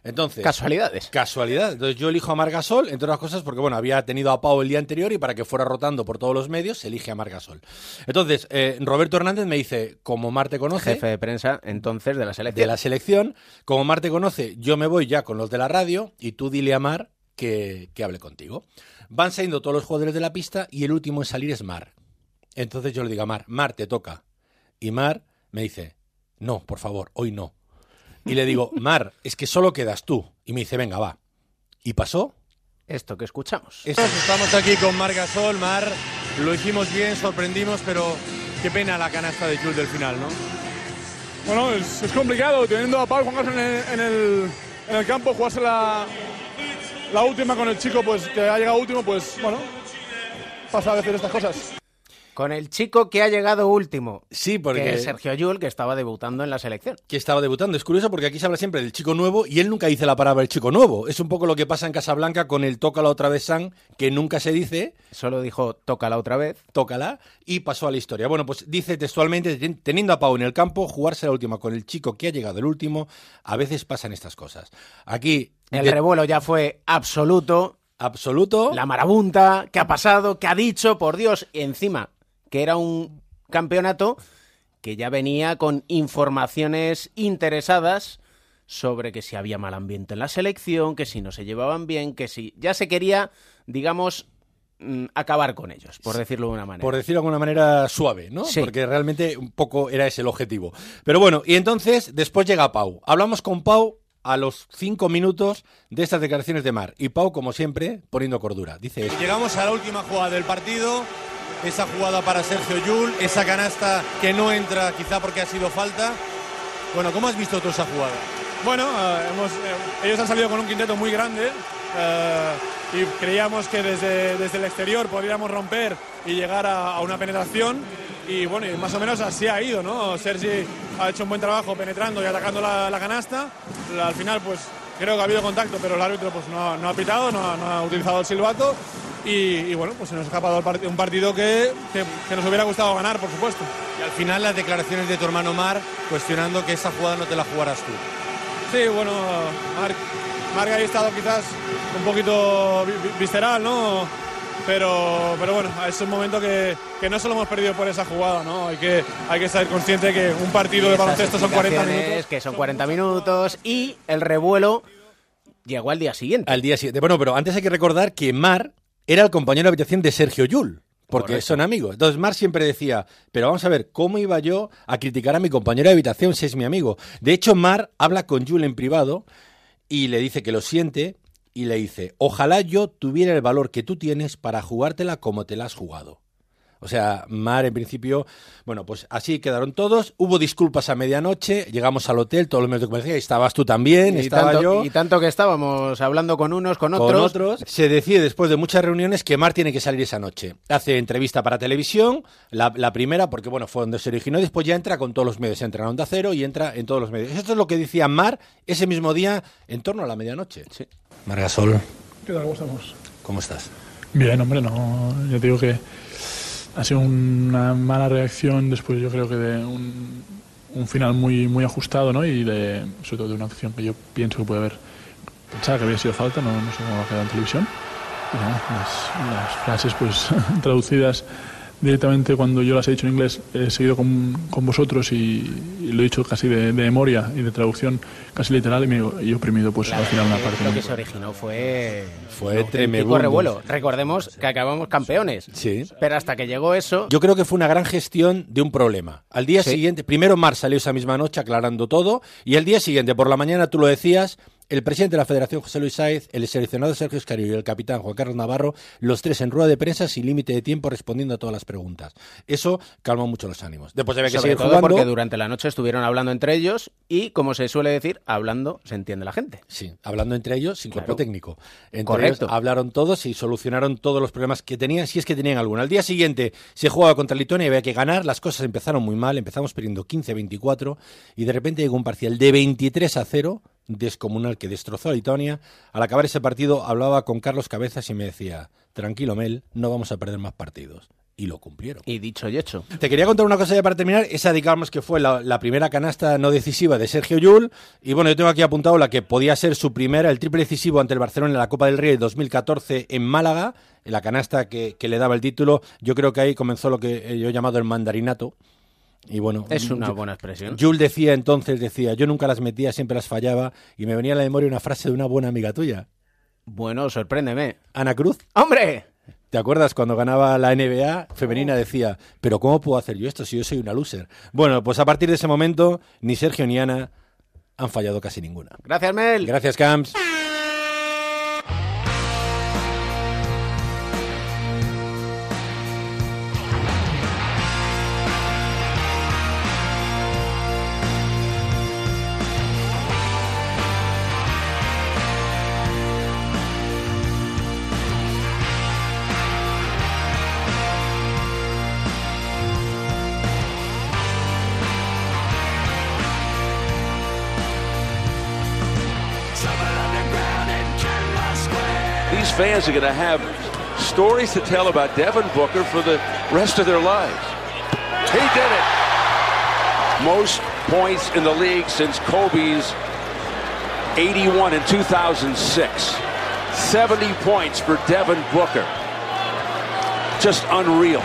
Entonces, Casualidades. Casualidad. Entonces yo elijo a Margasol, entre otras cosas, porque bueno, había tenido a Pau el día anterior y para que fuera rotando por todos los medios, se elige a Margasol. Entonces, eh, Roberto Hernández me dice, como Mar te conoce, Jefe de prensa entonces de la selección. de la selección, como Mar te conoce, yo me voy ya con los de la radio y tú dile a Mar que, que hable contigo. Van saliendo todos los jugadores de la pista y el último en salir es Mar. Entonces yo le digo a Mar, Mar, te toca. Y Mar me dice, no, por favor, hoy no. Y le digo, Mar, es que solo quedas tú. Y me dice, venga, va. ¿Y pasó? Esto que escuchamos. Estamos aquí con Mar Gasol, Mar, lo hicimos bien, sorprendimos, pero qué pena la canasta de Jules del final, ¿no? Bueno, es, es complicado teniendo a Pau Juan Carlos en el, en el, en el campo, jugarse la, la última con el chico pues que ha llegado último, pues bueno, pasa a veces estas cosas. Con el chico que ha llegado último. Sí, porque... Que es Sergio Yul, que estaba debutando en la selección. que estaba debutando. Es curioso porque aquí se habla siempre del chico nuevo y él nunca dice la palabra el chico nuevo. Es un poco lo que pasa en Casablanca con el tócala otra vez San, que nunca se dice. Solo dijo tócala otra vez. Tócala y pasó a la historia. Bueno, pues dice textualmente, ten- teniendo a Pau en el campo, jugarse la última con el chico que ha llegado el último, a veces pasan estas cosas. Aquí... El de- revuelo ya fue absoluto. Absoluto. La marabunta, ¿qué ha pasado? ¿Qué ha dicho? Por Dios. Y encima, que era un campeonato que ya venía con informaciones interesadas sobre que si había mal ambiente en la selección, que si no se llevaban bien, que si ya se quería, digamos, mm, acabar con ellos, por decirlo de una manera. Por decirlo de alguna manera suave, ¿no? Sí. Porque realmente un poco era ese el objetivo. Pero bueno, y entonces después llega Pau. Hablamos con Pau a los cinco minutos de estas declaraciones de Mar. Y Pau, como siempre, poniendo cordura. Dice esto. Llegamos a la última jugada del partido, esa jugada para Sergio Yul, esa canasta que no entra quizá porque ha sido falta. Bueno, ¿cómo has visto tú esa jugada? Bueno, eh, hemos, eh, ellos han salido con un quinteto muy grande eh, y creíamos que desde, desde el exterior podríamos romper y llegar a, a una penetración y bueno, más o menos así ha ido, ¿no? Sergi ha hecho un buen trabajo penetrando y atacando la, la canasta. La- Al final, pues creo que ha habido contacto, pero el árbitro pues no, no ha pitado, no no ha utilizado el silbato y, y, bueno, pues se nos ha escapado un partido que, que- que nos hubiera gustado ganar, por supuesto. Y al final las declaraciones de tu hermano Mar cuestionando que esa jugada no te la jugaras tú. Sí, bueno, Marc ahí ha estado quizás un poquito vi- vi- visceral, ¿no? Pero, pero bueno, es un momento que, que no solo hemos perdido por esa jugada, ¿no? Hay que, hay que ser consciente que un partido de baloncesto son 40 explicaciones, minutos. Que son 40 minutos y el revuelo llegó al día siguiente. Al día siguiente. Bueno, pero antes hay que recordar que Mar era el compañero de habitación de Sergio Yul. Porque Correcto. son amigos. Entonces Mar siempre decía, pero vamos a ver, ¿cómo iba yo a criticar a mi compañero de habitación si es mi amigo? De hecho, Mar habla con Yul en privado y le dice que lo siente y le dice, ojalá yo tuviera el valor que tú tienes para jugártela como te la has jugado. O sea, Mar en principio, bueno, pues así quedaron todos. Hubo disculpas a medianoche, llegamos al hotel, todos los medios de comunicación, estabas tú también, y, estaba tanto, yo y tanto que estábamos hablando con unos, con otros. con otros. Se decide después de muchas reuniones que Mar tiene que salir esa noche. Hace entrevista para televisión, la, la primera, porque bueno, fue donde se originó, y después ya entra con todos los medios. Entra en Onda Cero y entra en todos los medios. Esto es lo que decía Mar ese mismo día, en torno a la medianoche. Margasol, ¿Qué tal? ¿Cómo estamos? ¿cómo estás? Bien, hombre, no. Yo te digo que ha sido una mala reacción después, yo creo que de un, un final muy, muy ajustado, ¿no? Y de, sobre todo de una acción que yo pienso que puede haber. Pensaba que había sido falta, no, no sé cómo ha quedado en televisión. Y nada, las, las frases, pues, traducidas directamente cuando yo las he dicho en inglés, he seguido con, con vosotros y, y lo he dicho casi de, de memoria y de traducción casi literal y me y he oprimido, pues, al final una parte. Lo que se originó fue. Fue tremendo. revuelo. Recordemos que acabamos campeones. Sí. Pero hasta que llegó eso. Yo creo que fue una gran gestión de un problema. Al día Sí. siguiente, primero Mar salió esa misma noche aclarando todo, y al día siguiente, por la mañana, tú lo decías, el presidente de la Federación, José Luis Sáez, el seleccionado Sergio Escario y el capitán Juan Carlos Navarro, los tres en rueda de prensa sin límite de tiempo respondiendo a todas las preguntas. Eso calmó mucho los ánimos. Después había que Sobre seguir todo jugando. porque durante la noche estuvieron hablando entre ellos y, como se suele decir, hablando se entiende la gente. Sí, hablando entre ellos sin cuerpo Claro. técnico. Entre Correcto. ellos hablaron todos y solucionaron todos los problemas que tenían, si es que tenían alguno. Al día siguiente se jugaba contra Lituania y había que ganar. Las cosas empezaron muy mal, empezamos perdiendo 15-24 y de repente llegó un parcial de 23 a 0 descomunal que destrozó a Lituania. Al acabar ese partido hablaba con Carlos Cabezas y me decía, tranquilo Mel, no vamos a perder más partidos. Y lo cumplieron. Y dicho y hecho. Te quería contar una cosa ya para terminar. Esa, digamos, que fue la, la primera canasta no decisiva de Sergio Yul. Y bueno, yo tengo aquí apuntado la que podía ser su primera, el triple decisivo ante el Barcelona en la Copa del Rey de 2014 en Málaga. La canasta que, que le daba el título. Yo creo que ahí comenzó lo que yo he llamado el mandarinato. Y bueno, Es una buena expresión. Yul decía entonces, decía, yo nunca las metía, siempre las fallaba. Y me venía a la memoria una frase de una buena amiga tuya. Bueno, sorpréndeme. Ana Cruz. ¡Hombre! ¿Te acuerdas cuando ganaba la NBA femenina? Decía, pero ¿cómo puedo hacer yo esto si yo soy una loser? Bueno, pues a partir de ese momento, ni Sergio ni Ana han fallado casi ninguna. Gracias, Mel. Gracias, Camps. Fans are going to have stories to tell about Devin Booker for the rest of their lives. He did it. Most points in the league since Kobe's 81 in 2006. 70 points for Devin Booker. Just unreal.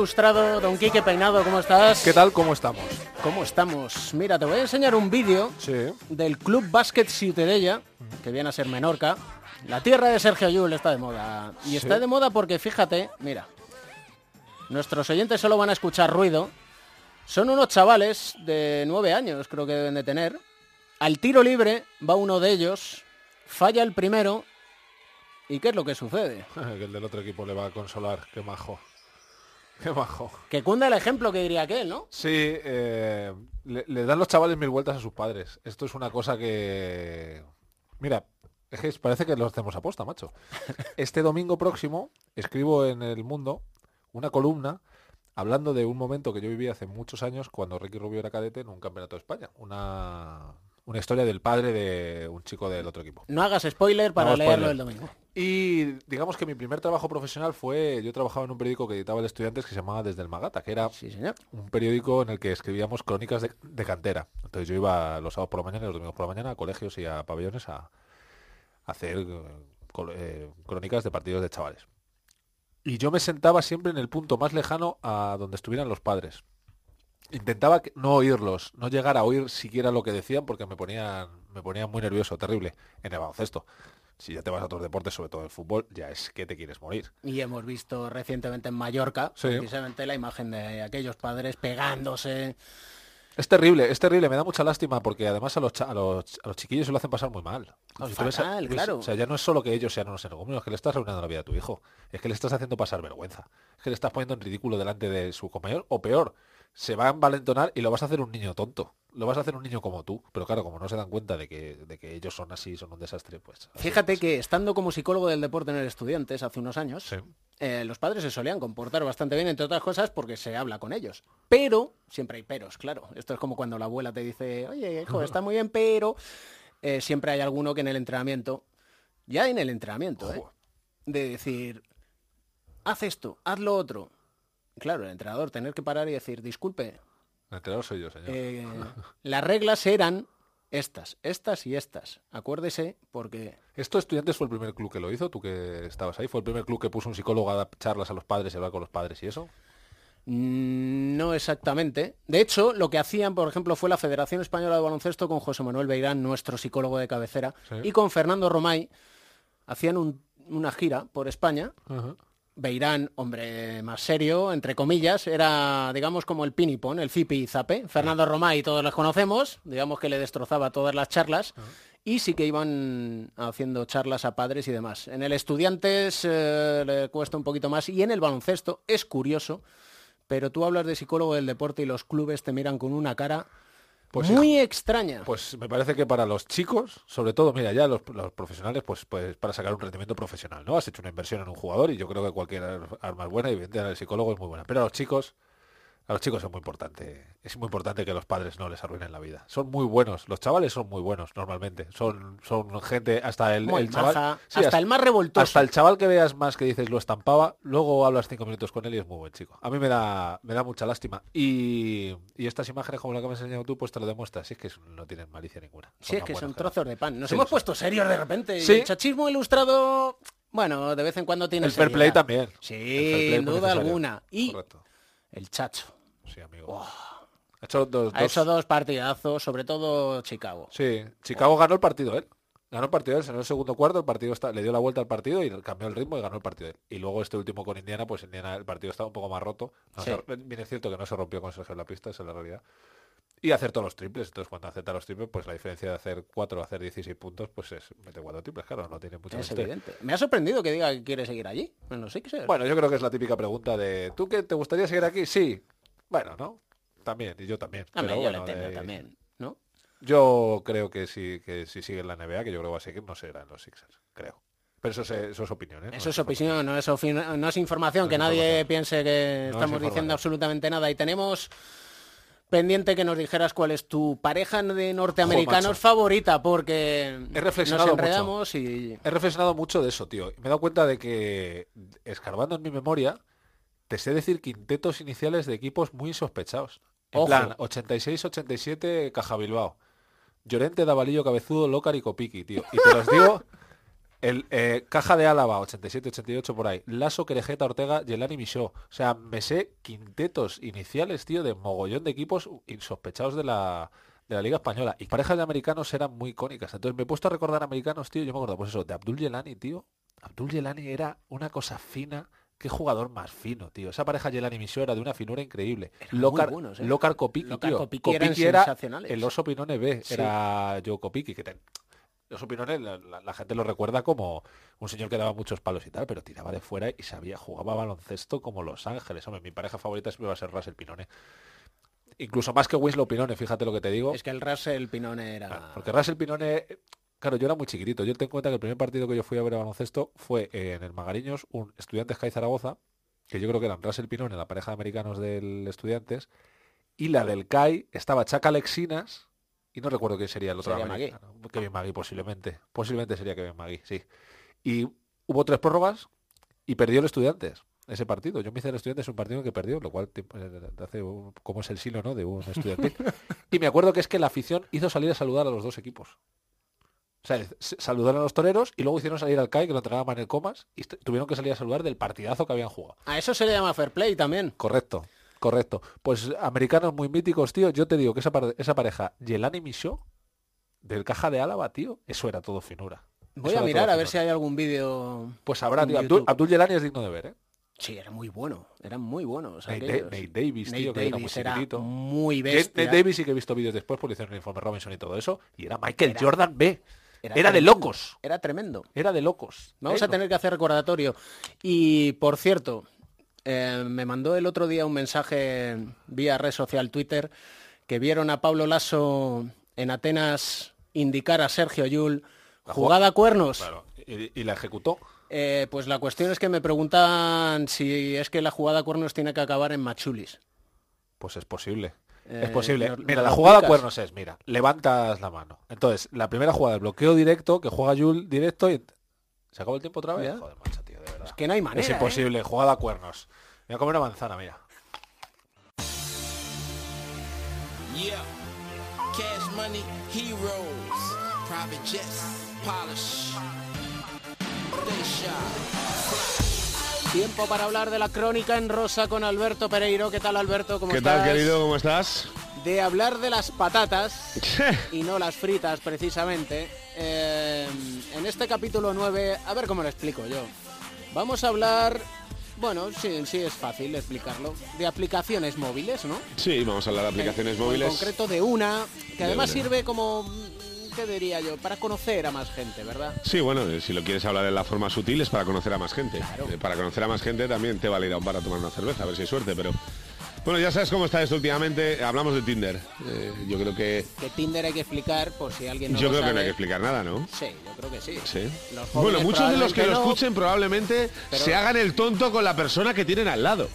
Ilustrado, Don Quique Peinado, ¿cómo estás? ¿Qué tal? ¿Cómo estamos? ¿Cómo estamos? Mira, te voy a enseñar un vídeo del Club Básquet Ciutadella, que viene a ser Menorca. La tierra de Sergio Llull está de moda. Y Sí. está de moda porque, fíjate, mira, nuestros oyentes solo van a escuchar ruido. Son unos chavales de nueve años, creo que deben de tener. Al tiro libre va uno de ellos, falla el primero. ¿Y qué es lo que sucede? que el del otro equipo le va a consolar. Qué majo. Qué majo. Que cunda el ejemplo que diría aquel, ¿no? Sí, eh, le, le dan los chavales mil vueltas a sus padres. Esto es una cosa que... Mira, es que parece que lo hacemos aposta, macho. Este domingo próximo escribo en El Mundo una columna hablando de un momento que yo viví hace muchos años cuando Ricky Rubio era cadete en un campeonato de España. Una, una historia del padre de un chico del otro equipo. No hagas spoiler para No, leerlo spoiler. el domingo. Y digamos que mi primer trabajo profesional fue, yo trabajaba en un periódico que editaba el Estudiantes que se llamaba Desde el Magata, que era un periódico en el que escribíamos crónicas de, de cantera. Entonces yo iba los sábados por la mañana y los domingos por la mañana a colegios y a pabellones a, a hacer eh, eh, crónicas de partidos de chavales. Y yo me sentaba siempre en el punto más lejano a donde estuvieran los padres. Intentaba no oírlos, no llegar a oír siquiera lo que decían porque me ponían, me ponían muy nervioso, terrible, en el baloncesto. Si ya te vas a otros deportes, sobre todo el fútbol, ya es que te quieres morir. Y hemos visto recientemente en Mallorca, Sí. precisamente la imagen de aquellos padres pegándose. Es terrible, es terrible, me da mucha lástima porque además a los, a los, a los chiquillos se lo hacen pasar muy mal. Si a- ves- claro. O sea, ya no es solo que ellos sean unos energúmenos, es que le estás arruinando la vida a tu hijo. Es que le estás haciendo pasar vergüenza. Es que le estás poniendo en ridículo delante de su compañero. O peor, se va a envalentonar y lo vas a hacer un niño tonto. Lo vas a hacer un niño como tú. Pero claro, como no se dan cuenta de que, de que ellos son así, son un desastre, pues... Fíjate que estando como psicólogo del deporte en el Estudiantes hace unos años, eh, los padres se solían comportar bastante bien, entre otras cosas, porque se habla con ellos. Pero, siempre hay peros, claro. Esto es como cuando la abuela te dice, oye, hijo, está muy bien, pero eh, siempre hay alguno que en el entrenamiento, ya en el entrenamiento, ¿eh? de decir, haz esto, haz lo otro. Claro, el entrenador tener que parar y decir, disculpe, El entrenador soy yo, señor. eh, las reglas eran estas, estas y estas. Acuérdese porque ¿Esto Estudiantes fue el primer club que lo hizo? ¿Tú que estabas ahí? ¿Fue el primer club que puso un psicólogo a dar charlas a los padres y hablar con los padres y eso? Mm, No exactamente. De hecho, lo que hacían, por ejemplo, fue la Federación Española de Baloncesto con José Manuel Beirán, nuestro psicólogo de cabecera, Sí. y con Fernando Romay, hacían un- una gira por España. Beirán, hombre más serio, entre comillas, era, digamos, como el pinipón, el zipi y zape. Fernando Romay, todos los conocemos, digamos que le destrozaba todas las charlas. Y sí que iban haciendo charlas a padres y demás. En el Estudiantes eh, le cuesta un poquito más. Y en el baloncesto es curioso, pero tú hablas de psicólogo del deporte y los clubes te miran con una cara muy extraña. Pues me parece que para los chicos, sobre todo, mira, ya los, los profesionales, pues, pues para sacar un rendimiento profesional, ¿no? Has hecho una inversión en un jugador y yo creo que cualquier ar- arma es buena y evidentemente el psicólogo es muy buena. Pero a los chicos, a los chicos es muy importante, es muy importante que los padres no les arruinen la vida. Son muy buenos, los chavales son muy buenos normalmente. Son, son gente, hasta el, chaval. maja, Sí, hasta el más revoltoso. Hasta el chaval que veas más que dices lo estampaba, luego hablas cinco minutos con él y es muy buen chico. A mí me da, me da mucha lástima. Y, y estas imágenes como la que me has enseñado tú, pues te lo demuestras. Sí, es que no tienen malicia ninguna. Sí, es que son trozos de pan. Nos Sí, hemos puesto serios de repente. Sí. el chachismo ilustrado, bueno, de vez en cuando tiene El fair play también. Sí, play sin duda necesario. alguna. Y Correcto. el chacho. Sí, amigo. Ha hecho dos, Ha dos- hecho dos partidazos, sobre todo Chicago. Sí, Chicago ganó el partido él. Ganó el partido él, en el segundo cuarto, el partido está, le dio la vuelta al partido y cambió el ritmo y ganó el partido él. Y luego este último con Indiana, pues Indiana el partido estaba un poco más roto. No Sí. se- bien es cierto que no se rompió con Sergio en la pista, esa es la realidad. Y acertó los triples. Entonces cuando acerta los triples, pues la diferencia de hacer 4 a hacer 16 puntos, pues es mete cuatro triples, claro, no tiene mucho Es evidente. Me ha sorprendido que diga que quiere seguir allí. Bueno, sí que sé. Bueno, yo creo que es la típica pregunta de ¿tú qué te gustaría seguir aquí? Sí. Bueno, ¿no? También, y yo también. Pero yo bueno, entiendo de- también, ¿no? Yo creo que sí, que si sigue en la NBA, que yo creo que va a seguir, no será en los Sixers, creo. Pero eso es, eso es opinión, ¿eh? No Eso es opinión, no es, no es información, No que es nadie información. piense que No estamos diciendo absolutamente nada. Y tenemos pendiente que nos dijeras cuál es tu pareja de norteamericanos favorita, porque He reflexionado nos enredamos mucho. y... He reflexionado mucho de eso, tío. Y me he dado cuenta de que, escarbando en mi memoria, te sé decir quintetos iniciales de equipos muy sospechados. En Ojo. plan, 86-87 Caja Bilbao. Llorente, Davalillo, Cabezudo, Lócar y Copiqui, tío. Y te los digo, El eh, Caja de Álava, 87-88 por ahí. Lasso, Querejeta, Ortega, Yelani Michaud. O sea, me sé quintetos iniciales, tío, de mogollón de equipos insospechados de la, de la Liga Española. Y parejas de americanos eran muy icónicas. Entonces me he puesto a recordar americanos, tío. Yo me acuerdo, pues eso, de Abdul Yelani, tío. Abdul Yelani era una cosa fina. Qué jugador más fino, tío. Esa pareja Yelani Michaud era de una finura increíble. muy Locar, buenos, ¿eh? Locar tío. Eran Kopiki era el oso Pinone B. Sí. Era Joe Kopiki, que ten- los opiniones, la, la- la gente lo recuerda como un señor que daba muchos palos y tal, pero tiraba de fuera y sabía, jugaba baloncesto como Los Ángeles. Hombre, mi pareja favorita siempre va a ser Russell Pinone. Incluso más que Winslow Pinone, fíjate lo que te digo. Es que el Russell Pinone era... Porque Russell Pinone, claro, yo era muy chiquitito. Yo tengo en cuenta que el primer partido que yo fui a ver a baloncesto fue en el Magariños, un Estudiantes CAI Zaragoza, que yo creo que eran Russell Pinone, la pareja de americanos del Estudiantes, y la del CAI estaba Chaca Lexinas, y no recuerdo quién sería el otro Sería americano. Kevin Magui, posiblemente. Posiblemente sería Kevin Magui, sí. Y hubo tres prórrogas y perdió el Estudiantes ese partido. Yo me hice el Estudiantes un partido que perdió, lo cual te- eh, te hace un- como es el silo, ¿no? De un estudiantil. y me acuerdo que es que la afición hizo salir a saludar a los dos equipos. O sea, saludaron a los toreros y luego hicieron salir al CAI, que lo entregaban Manuel Comas, y tuvieron que salir a saludar del partidazo que habían jugado. A eso se le llama fair play también. Correcto, correcto. Pues americanos muy míticos, tío. Yo te digo que esa, esa pareja, Yelani Michaud, del Caja de Álava, tío, eso era todo finura. Voy Eso a era mirar a ver finura. si hay algún vídeo. Pues habrá, tío. Abdul. Abdul Yelani es digno de ver, ¿eh? Sí, era muy bueno. Eran muy buenos. Nate, Davis, Nate tío, que era muy era muy bestia. Nate Davis sí que he visto vídeos después porque hicieron el informe Robinson y todo eso. Y era Michael Era- Jordan B. Era, de locos. Era tremendo. Era de locos. Vamos a tener que hacer recordatorio. Y por cierto, eh, me mandó el otro día un mensaje vía red social Twitter que vieron a Pablo Lasso en Atenas indicar a Sergio Yul jugada a cuernos. Claro. Y, y la ejecutó. Eh, pues la cuestión es que me preguntan si es que la jugada a cuernos tiene que acabar en Machulis. Pues es posible. Eh, es posible. ¿nos- mira, la jugada cuernos es, mira, levantas la mano. Entonces, la primera jugada, el bloqueo directo, que juega Jul directo y... ¿Se acabó el tiempo otra vez? Joder, macho, tío, de verdad. Es que no hay manera. es ¿eh? imposible, jugada a cuernos. Voy a comer una manzana, mira. Yeah. Cash money, heroes, private jets, polish. Stay shy. Tiempo para hablar de la crónica en rosa con Alberto Pereiro. ¿Qué tal, Alberto? ¿Cómo ¿Qué estás? tal, querido? ¿Cómo estás? De hablar de las patatas y no las fritas, precisamente. eh, en este capítulo 9, a ver cómo lo explico yo. Vamos a hablar, bueno, sí, sí es fácil explicarlo, de aplicaciones móviles, ¿no? Sí, vamos a hablar de aplicaciones En móviles. concreto de una, que De además sirve como, ¿qué diría yo? Para conocer a más gente, ¿verdad? Sí, bueno, eh, si lo quieres hablar de la forma sutil es para conocer a más gente. Eh, Para conocer a más gente también te vale ir a un bar a tomar una cerveza, a ver si hay suerte, pero... Bueno, ya sabes cómo está esto últimamente. Hablamos de Tinder. Eh, yo creo que... Que Tinder hay que explicar por si alguien no yo lo creo que no hay que explicar nada, ¿no? Sí, yo creo que sí. Bueno, muchos de los que lo escuchen probablemente pero- se hagan el tonto con la persona que tienen al lado.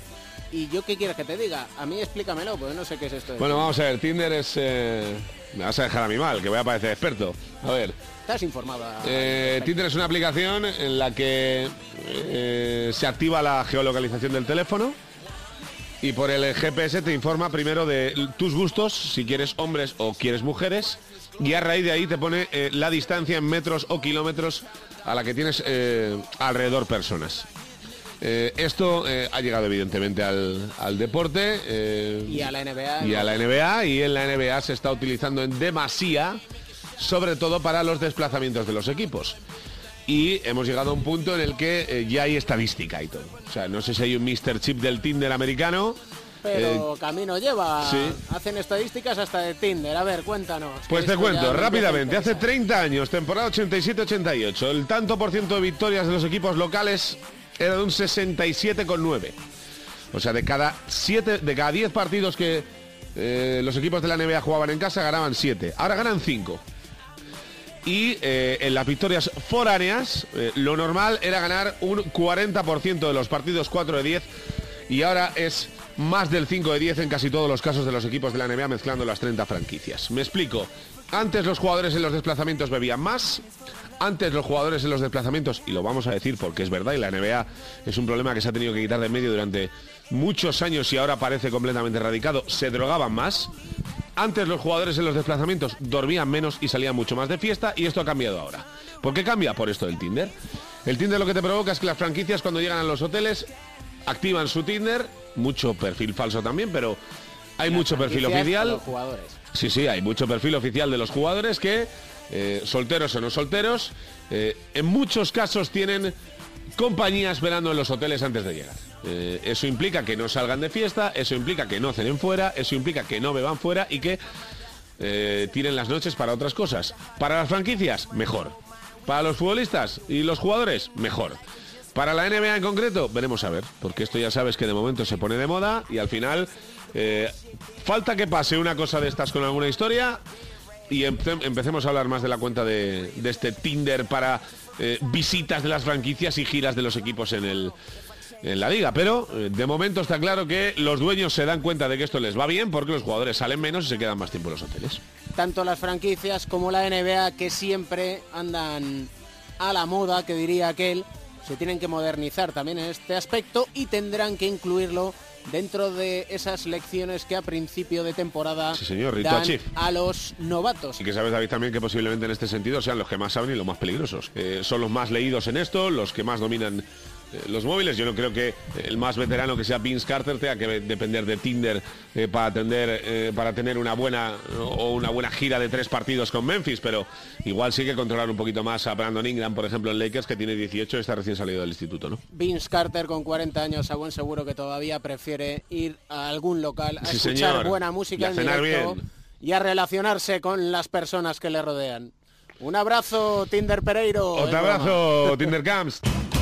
¿Y yo qué quieres que te diga? A mí explícamelo, porque no sé qué es esto. Bueno, vamos a ver, Tinder es... eh, Me vas a dejar a mí mal, que voy a parecer experto. A ver, Estás informada. Eh, Tinder es una aplicación en la que eh, se activa la geolocalización del teléfono y por el GPS te informa primero de tus gustos, si quieres hombres o quieres mujeres, y a raíz de ahí te pone eh, la distancia en metros o kilómetros a la que tienes alrededor personas. Eh, esto eh, ha llegado evidentemente al, al deporte. eh, Y a la NBA. y a la NBA y en la NBA se está utilizando en demasía, sobre todo para los desplazamientos de los equipos. Y hemos llegado a un punto en el que ya hay estadística y todo. O sea, no sé si hay un Mr. Chip del Tinder americano. Pero eh, camino lleva. sí. Hacen estadísticas hasta de Tinder. A ver, cuéntanos. pues te cuento rápidamente, hace 30 años, temporada 87-88, el tanto por ciento de victorias de los equipos locales era de un 67,9. O sea, de cada siete, de cada 10 partidos que eh, los equipos de la NBA jugaban en casa, ganaban 7. Ahora ganan 5. Y eh, en las victorias foráneas, eh, lo normal era ganar un 40% de los partidos 4 de 10 y ahora es más del 5 de 10 en casi todos los casos de los equipos de la NBA mezclando las 30 franquicias. Me explico. Antes los jugadores en los desplazamientos bebían más. Antes los jugadores en los desplazamientos, y lo vamos a decir porque es verdad, y la NBA es un problema que se ha tenido que quitar de en medio durante muchos años y ahora parece completamente erradicado, se drogaban más. Antes los jugadores en los desplazamientos dormían menos y salían mucho más de fiesta y esto ha cambiado ahora. ¿Por qué cambia? Por esto del Tinder. El Tinder lo que te provoca es que las franquicias cuando llegan a los hoteles activan su Tinder, mucho perfil falso también, pero hay mucho perfil oficial. a los jugadores. Sí, sí, hay mucho perfil oficial de los jugadores que, eh, solteros o no solteros, eh, en muchos casos tienen compañía esperando en los hoteles antes de llegar. Eh, eso implica que no salgan de fiesta, eso implica que no cenen fuera, eso implica que no beban fuera y que tiren las noches para otras cosas. Para las franquicias, mejor. Para los futbolistas y los jugadores, mejor. Para la NBA en concreto, veremos a ver, porque esto ya sabes que de momento se pone de moda y al final eh, falta que pase una cosa de estas con alguna historia y empe- empecemos a hablar más de la cuenta de, de este Tinder para eh, visitas de las franquicias y giras de los equipos en el en la liga, pero eh, de momento está claro que los dueños se dan cuenta de que esto les va bien porque los jugadores salen menos y se quedan más tiempo en los hoteles. Tanto las franquicias como la NBA, que siempre andan a la moda, que diría aquel, se tienen que modernizar también en este aspecto y tendrán que incluirlo dentro de esas lecciones que a principio de temporada Sí, señor, Rito dan a los novatos. Y que sabes, David, también que posiblemente en este sentido sean los que más saben y los más peligrosos. Eh, son los más leídos en esto, los que más dominan los móviles. Yo no creo que el más veterano que sea Vince Carter tenga que depender de Tinder eh, para atender, eh, para tener una buena o una buena gira de tres partidos con Memphis, pero igual sí que controlar un poquito más a Brandon Ingram, por ejemplo, en Lakers, que tiene 18 y está recién salido del instituto, ¿no? Vince Carter con 40 años a buen seguro que todavía prefiere ir a algún local a Sí, escuchar señor. buena música en directo bien. y a relacionarse con las personas que le rodean. Un abrazo, Tinder Pereiro. Otro abrazo, Tinder Camps.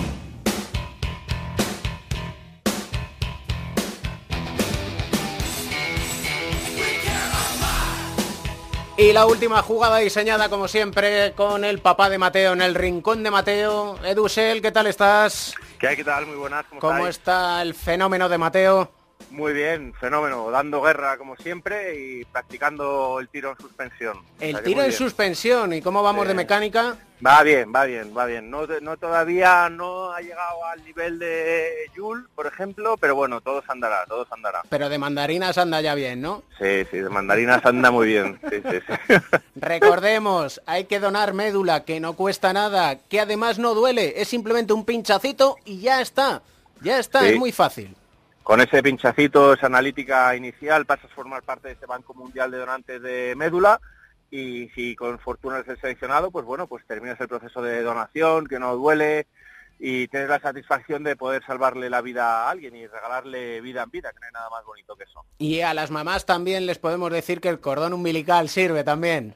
Y la última jugada diseñada como siempre con el papá de Mateo en el rincón de Mateo. Edusel, ¿qué tal estás? ¿Qué hay? ¿Qué tal? Muy buenas. ¿Cómo, ¿Cómo está el fenómeno de Mateo? Muy bien, fenómeno. Dando guerra como siempre y practicando el tiro en suspensión. O El sea tiro en bien. suspensión. ¿Y cómo vamos de mecánica? Va bien, va bien, va bien. No, no todavía no ha llegado al nivel de Yul, por ejemplo, pero bueno, todo se andará, todo se andará. Pero de mandarinas anda ya bien, ¿no? Sí, sí, de mandarinas anda muy bien. Sí, sí, sí. Recordemos, hay que donar médula, que no cuesta nada, que además no duele, es simplemente un pinchacito y ya está. Ya está, es muy fácil. Con ese pinchacito, esa analítica inicial, pasas a formar parte de ese Banco Mundial de Donantes de Médula y si con fortuna eres seleccionado, pues bueno, pues terminas el proceso de donación, que no duele y tienes la satisfacción de poder salvarle la vida a alguien y regalarle vida en vida, que no hay nada más bonito que eso. Y a las mamás también les podemos decir que el cordón umbilical sirve también.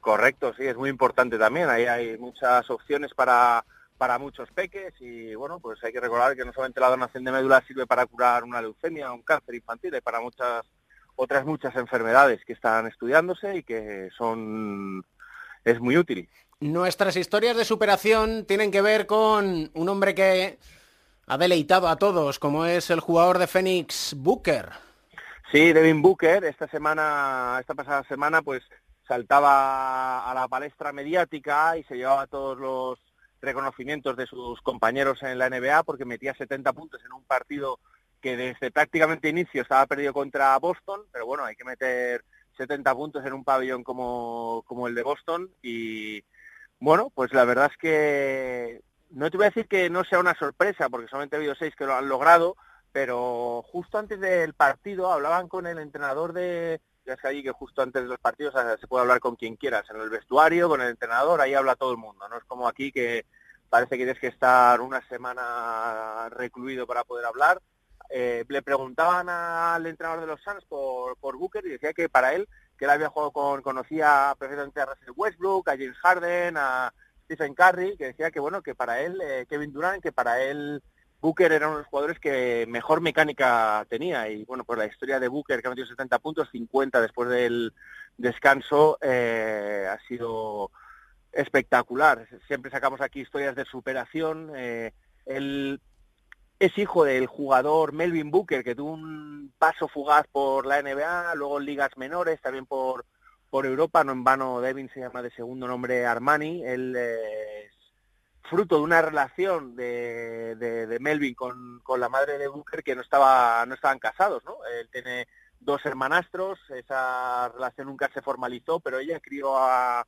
Correcto, sí, es muy importante también. Ahí hay muchas opciones para, para muchos peques y bueno, pues hay que recordar que no solamente la donación de médula sirve para curar una leucemia, un cáncer infantil, hay para muchas otras muchas enfermedades que están estudiándose y que son es muy útil. Nuestras historias de superación tienen que ver con un hombre que ha deleitado a todos, como es el jugador de Phoenix Booker. Sí, Devin Booker esta semana, esta pasada semana, pues saltaba a la palestra mediática y se llevaba todos los reconocimientos de sus compañeros en la NBA porque metía 70 puntos en un partido que desde prácticamente inicio estaba perdido contra Boston, pero bueno, hay que meter 70 puntos en un pabellón como, como el de Boston. Y bueno, pues la verdad es que no te voy a decir que no sea una sorpresa porque solamente ha habido seis que lo han logrado, pero justo antes del partido hablaban con el entrenador de es que allí que justo antes de los partidos se puede hablar con quien quieras, en el vestuario, con el entrenador, ahí habla todo el mundo, no es como aquí que parece que tienes que estar una semana recluido para poder hablar. Eh, le preguntaban al entrenador de los Suns por, por Booker y decía que para él, que él había jugado con, conocía perfectamente a Russell Westbrook, a James Harden, a Stephen Curry, que decía que bueno, que para él, eh, Kevin Durant, que para él Booker era uno de los jugadores que mejor mecánica tenía y bueno, pues la historia de Booker que ha metido 70 puntos, 50 después del descanso, eh, ha sido espectacular. Siempre sacamos aquí historias de superación. Eh, él es hijo del jugador Melvin Booker, que tuvo un paso fugaz por la NBA, luego en ligas menores, también por, por Europa, no en vano Devin se llama de segundo nombre Armani. Él eh, fruto de una relación de, de, Melvin con, la madre de Booker que no estaba no estaban casados, ¿no? Él tiene dos hermanastros, esa relación nunca se formalizó, pero ella crió a,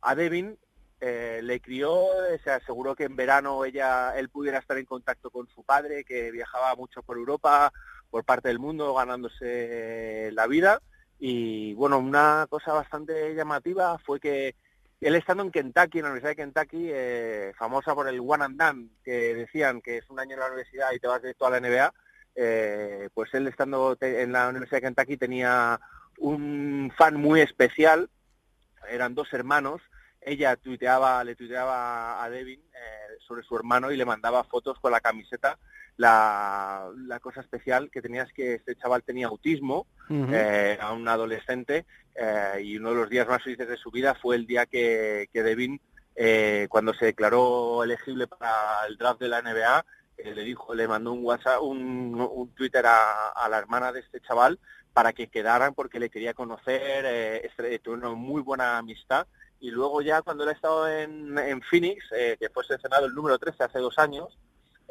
a Devin, eh, le crió, se aseguró que en verano ella, él pudiera estar en contacto con su padre, que viajaba mucho por Europa, por parte del mundo, ganándose la vida. Y bueno, una cosa bastante llamativa fue que él estando en Kentucky, en la Universidad de Kentucky, eh, famosa por el one and done, que decían que es un año en la universidad y te vas directo a la NBA, eh, pues él estando en la Universidad de Kentucky tenía un fan muy especial, eran dos hermanos, ella tuiteaba, le tuiteaba a Devin eh, sobre su hermano y le mandaba fotos con la camiseta. La, la cosa especial que tenía es que este chaval tenía autismo, eh, a un adolescente, eh, y uno de los días más felices de su vida fue el día que, que Devin, eh, cuando se declaró elegible para el draft de la NBA, eh, le dijo, le mandó un WhatsApp, un, un Twitter a, a la hermana de este chaval para que quedaran porque le quería conocer, eh, este- tuvo una muy buena amistad. Y luego ya cuando él ha estado en, en Phoenix, eh, que fue seleccionado el número 13 hace dos años,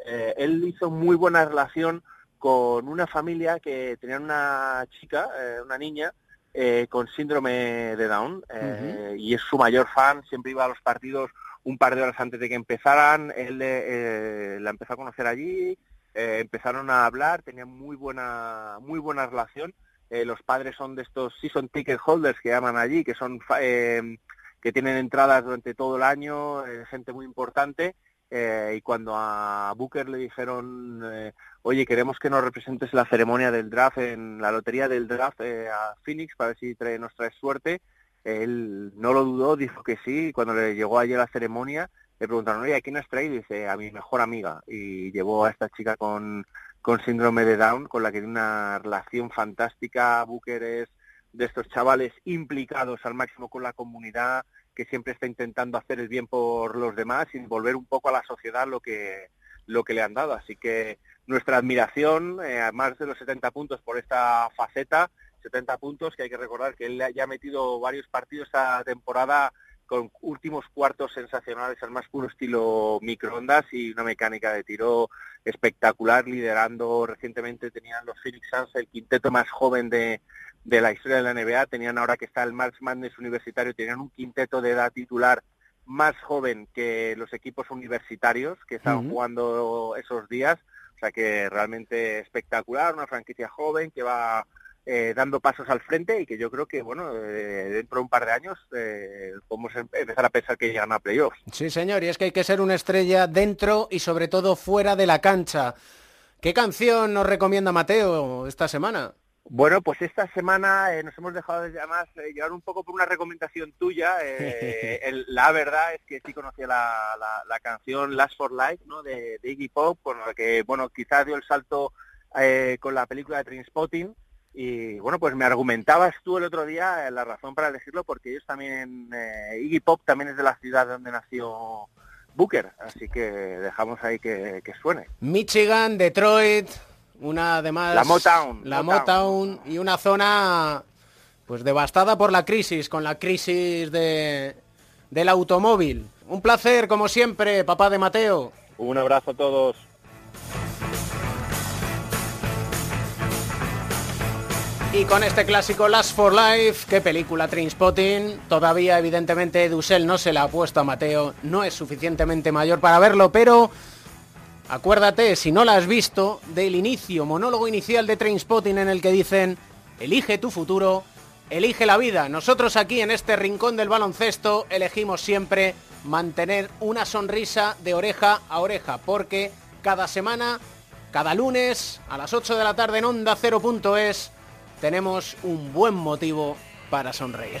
eh, él hizo muy buena relación con una familia que tenían una chica, eh, una niña, eh, con síndrome de Down, eh, y es su mayor fan, siempre iba a los partidos un par de horas antes de que empezaran, él la empezó a conocer allí, empezaron a hablar, tenían muy buena, muy buena relación, los padres son de estos season ticket holders que llaman allí, que son que tienen entradas durante todo el año, gente muy importante, eh, y cuando a Booker le dijeron, eh, oye, queremos que nos representes en la ceremonia del draft, en la lotería del draft eh, a Phoenix para ver si trae, nos trae suerte, él no lo dudó, dijo que sí, y cuando le llegó ayer la ceremonia, le preguntaron, oye, ¿a quién has traído? Dice, a mi mejor amiga, y llevó a esta chica con, con síndrome de Down, con la que tiene una relación fantástica, Booker es de estos chavales implicados al máximo con la comunidad, que siempre está intentando hacer el bien por los demás y volver un poco a la sociedad lo que lo que le han dado. Así que nuestra admiración, eh, más de los 70 puntos por esta faceta, 70 puntos que hay que recordar que él ya ha metido varios partidos esta temporada con últimos cuartos sensacionales al más puro estilo microondas y una mecánica de tiro espectacular, liderando recientemente tenían los Phoenix Suns el quinteto más joven de, de la historia de la NBA, tenían ahora que está el March Madness universitario, tenían un quinteto de edad titular más joven que los equipos universitarios que están Ujú. jugando esos días, o sea que realmente espectacular, una franquicia joven que va eh, dando pasos al frente y que yo creo que bueno eh, dentro de un par de años eh, podemos em- empezar a pensar que llegan a playoffs. Sí, señor, y es que hay que ser una estrella dentro y sobre todo fuera de la cancha. ¿Qué canción nos recomienda Mateo esta semana? Bueno, pues esta semana eh, nos hemos dejado además eh, llevar un poco por una recomendación tuya. eh, el- la verdad es que sí conocía la, la- la canción Last for Life, ¿no? De, de Iggy Pop, con la que, bueno, quizás dio el salto eh, con la película de Trainspotting. Y bueno, pues me argumentabas tú el otro día eh, la razón para elegirlo, porque ellos también, Iggy Pop también es de la ciudad donde nació Booker, así que dejamos ahí que, que suene. Michigan, Detroit, una además... La Motown, La Motown. Motown y una zona pues devastada por la crisis, con la crisis de, del automóvil. Un placer, como siempre, papá de Mateo. Un abrazo a todos. Y con este clásico Last for Life, qué película Trainspotting. Todavía, evidentemente, Dusel no se la ha puesto a Mateo. No es suficientemente mayor para verlo, pero acuérdate, si no la has visto, del inicio, monólogo inicial de Trainspotting en el que dicen, elige tu futuro, elige la vida. Nosotros aquí en este rincón del baloncesto elegimos siempre mantener una sonrisa de oreja a oreja, porque cada semana, cada lunes, a las 8 de la tarde en Onda 0.es, tenemos un buen motivo para sonreír.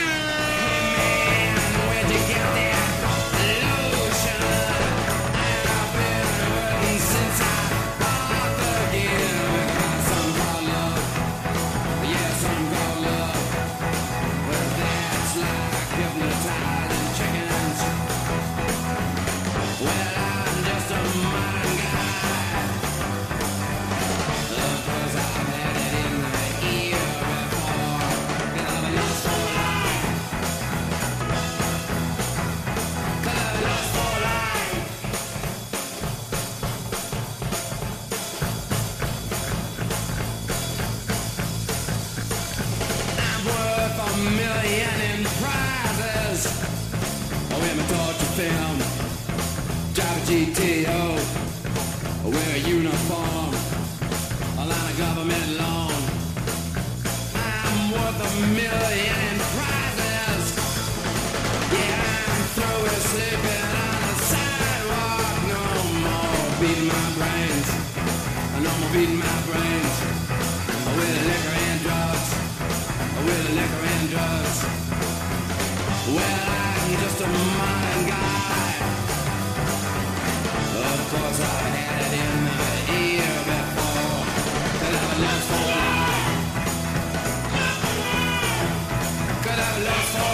CTO. Wear a uniform, a lot of government loan. I'm worth a million in prizes. Yeah, I'm through with sleeping on the sidewalk. No more beating my brains. No more beating my brains. With liquor and drugs. With liquor and drugs. Well, I'm just a mind guy lost hope.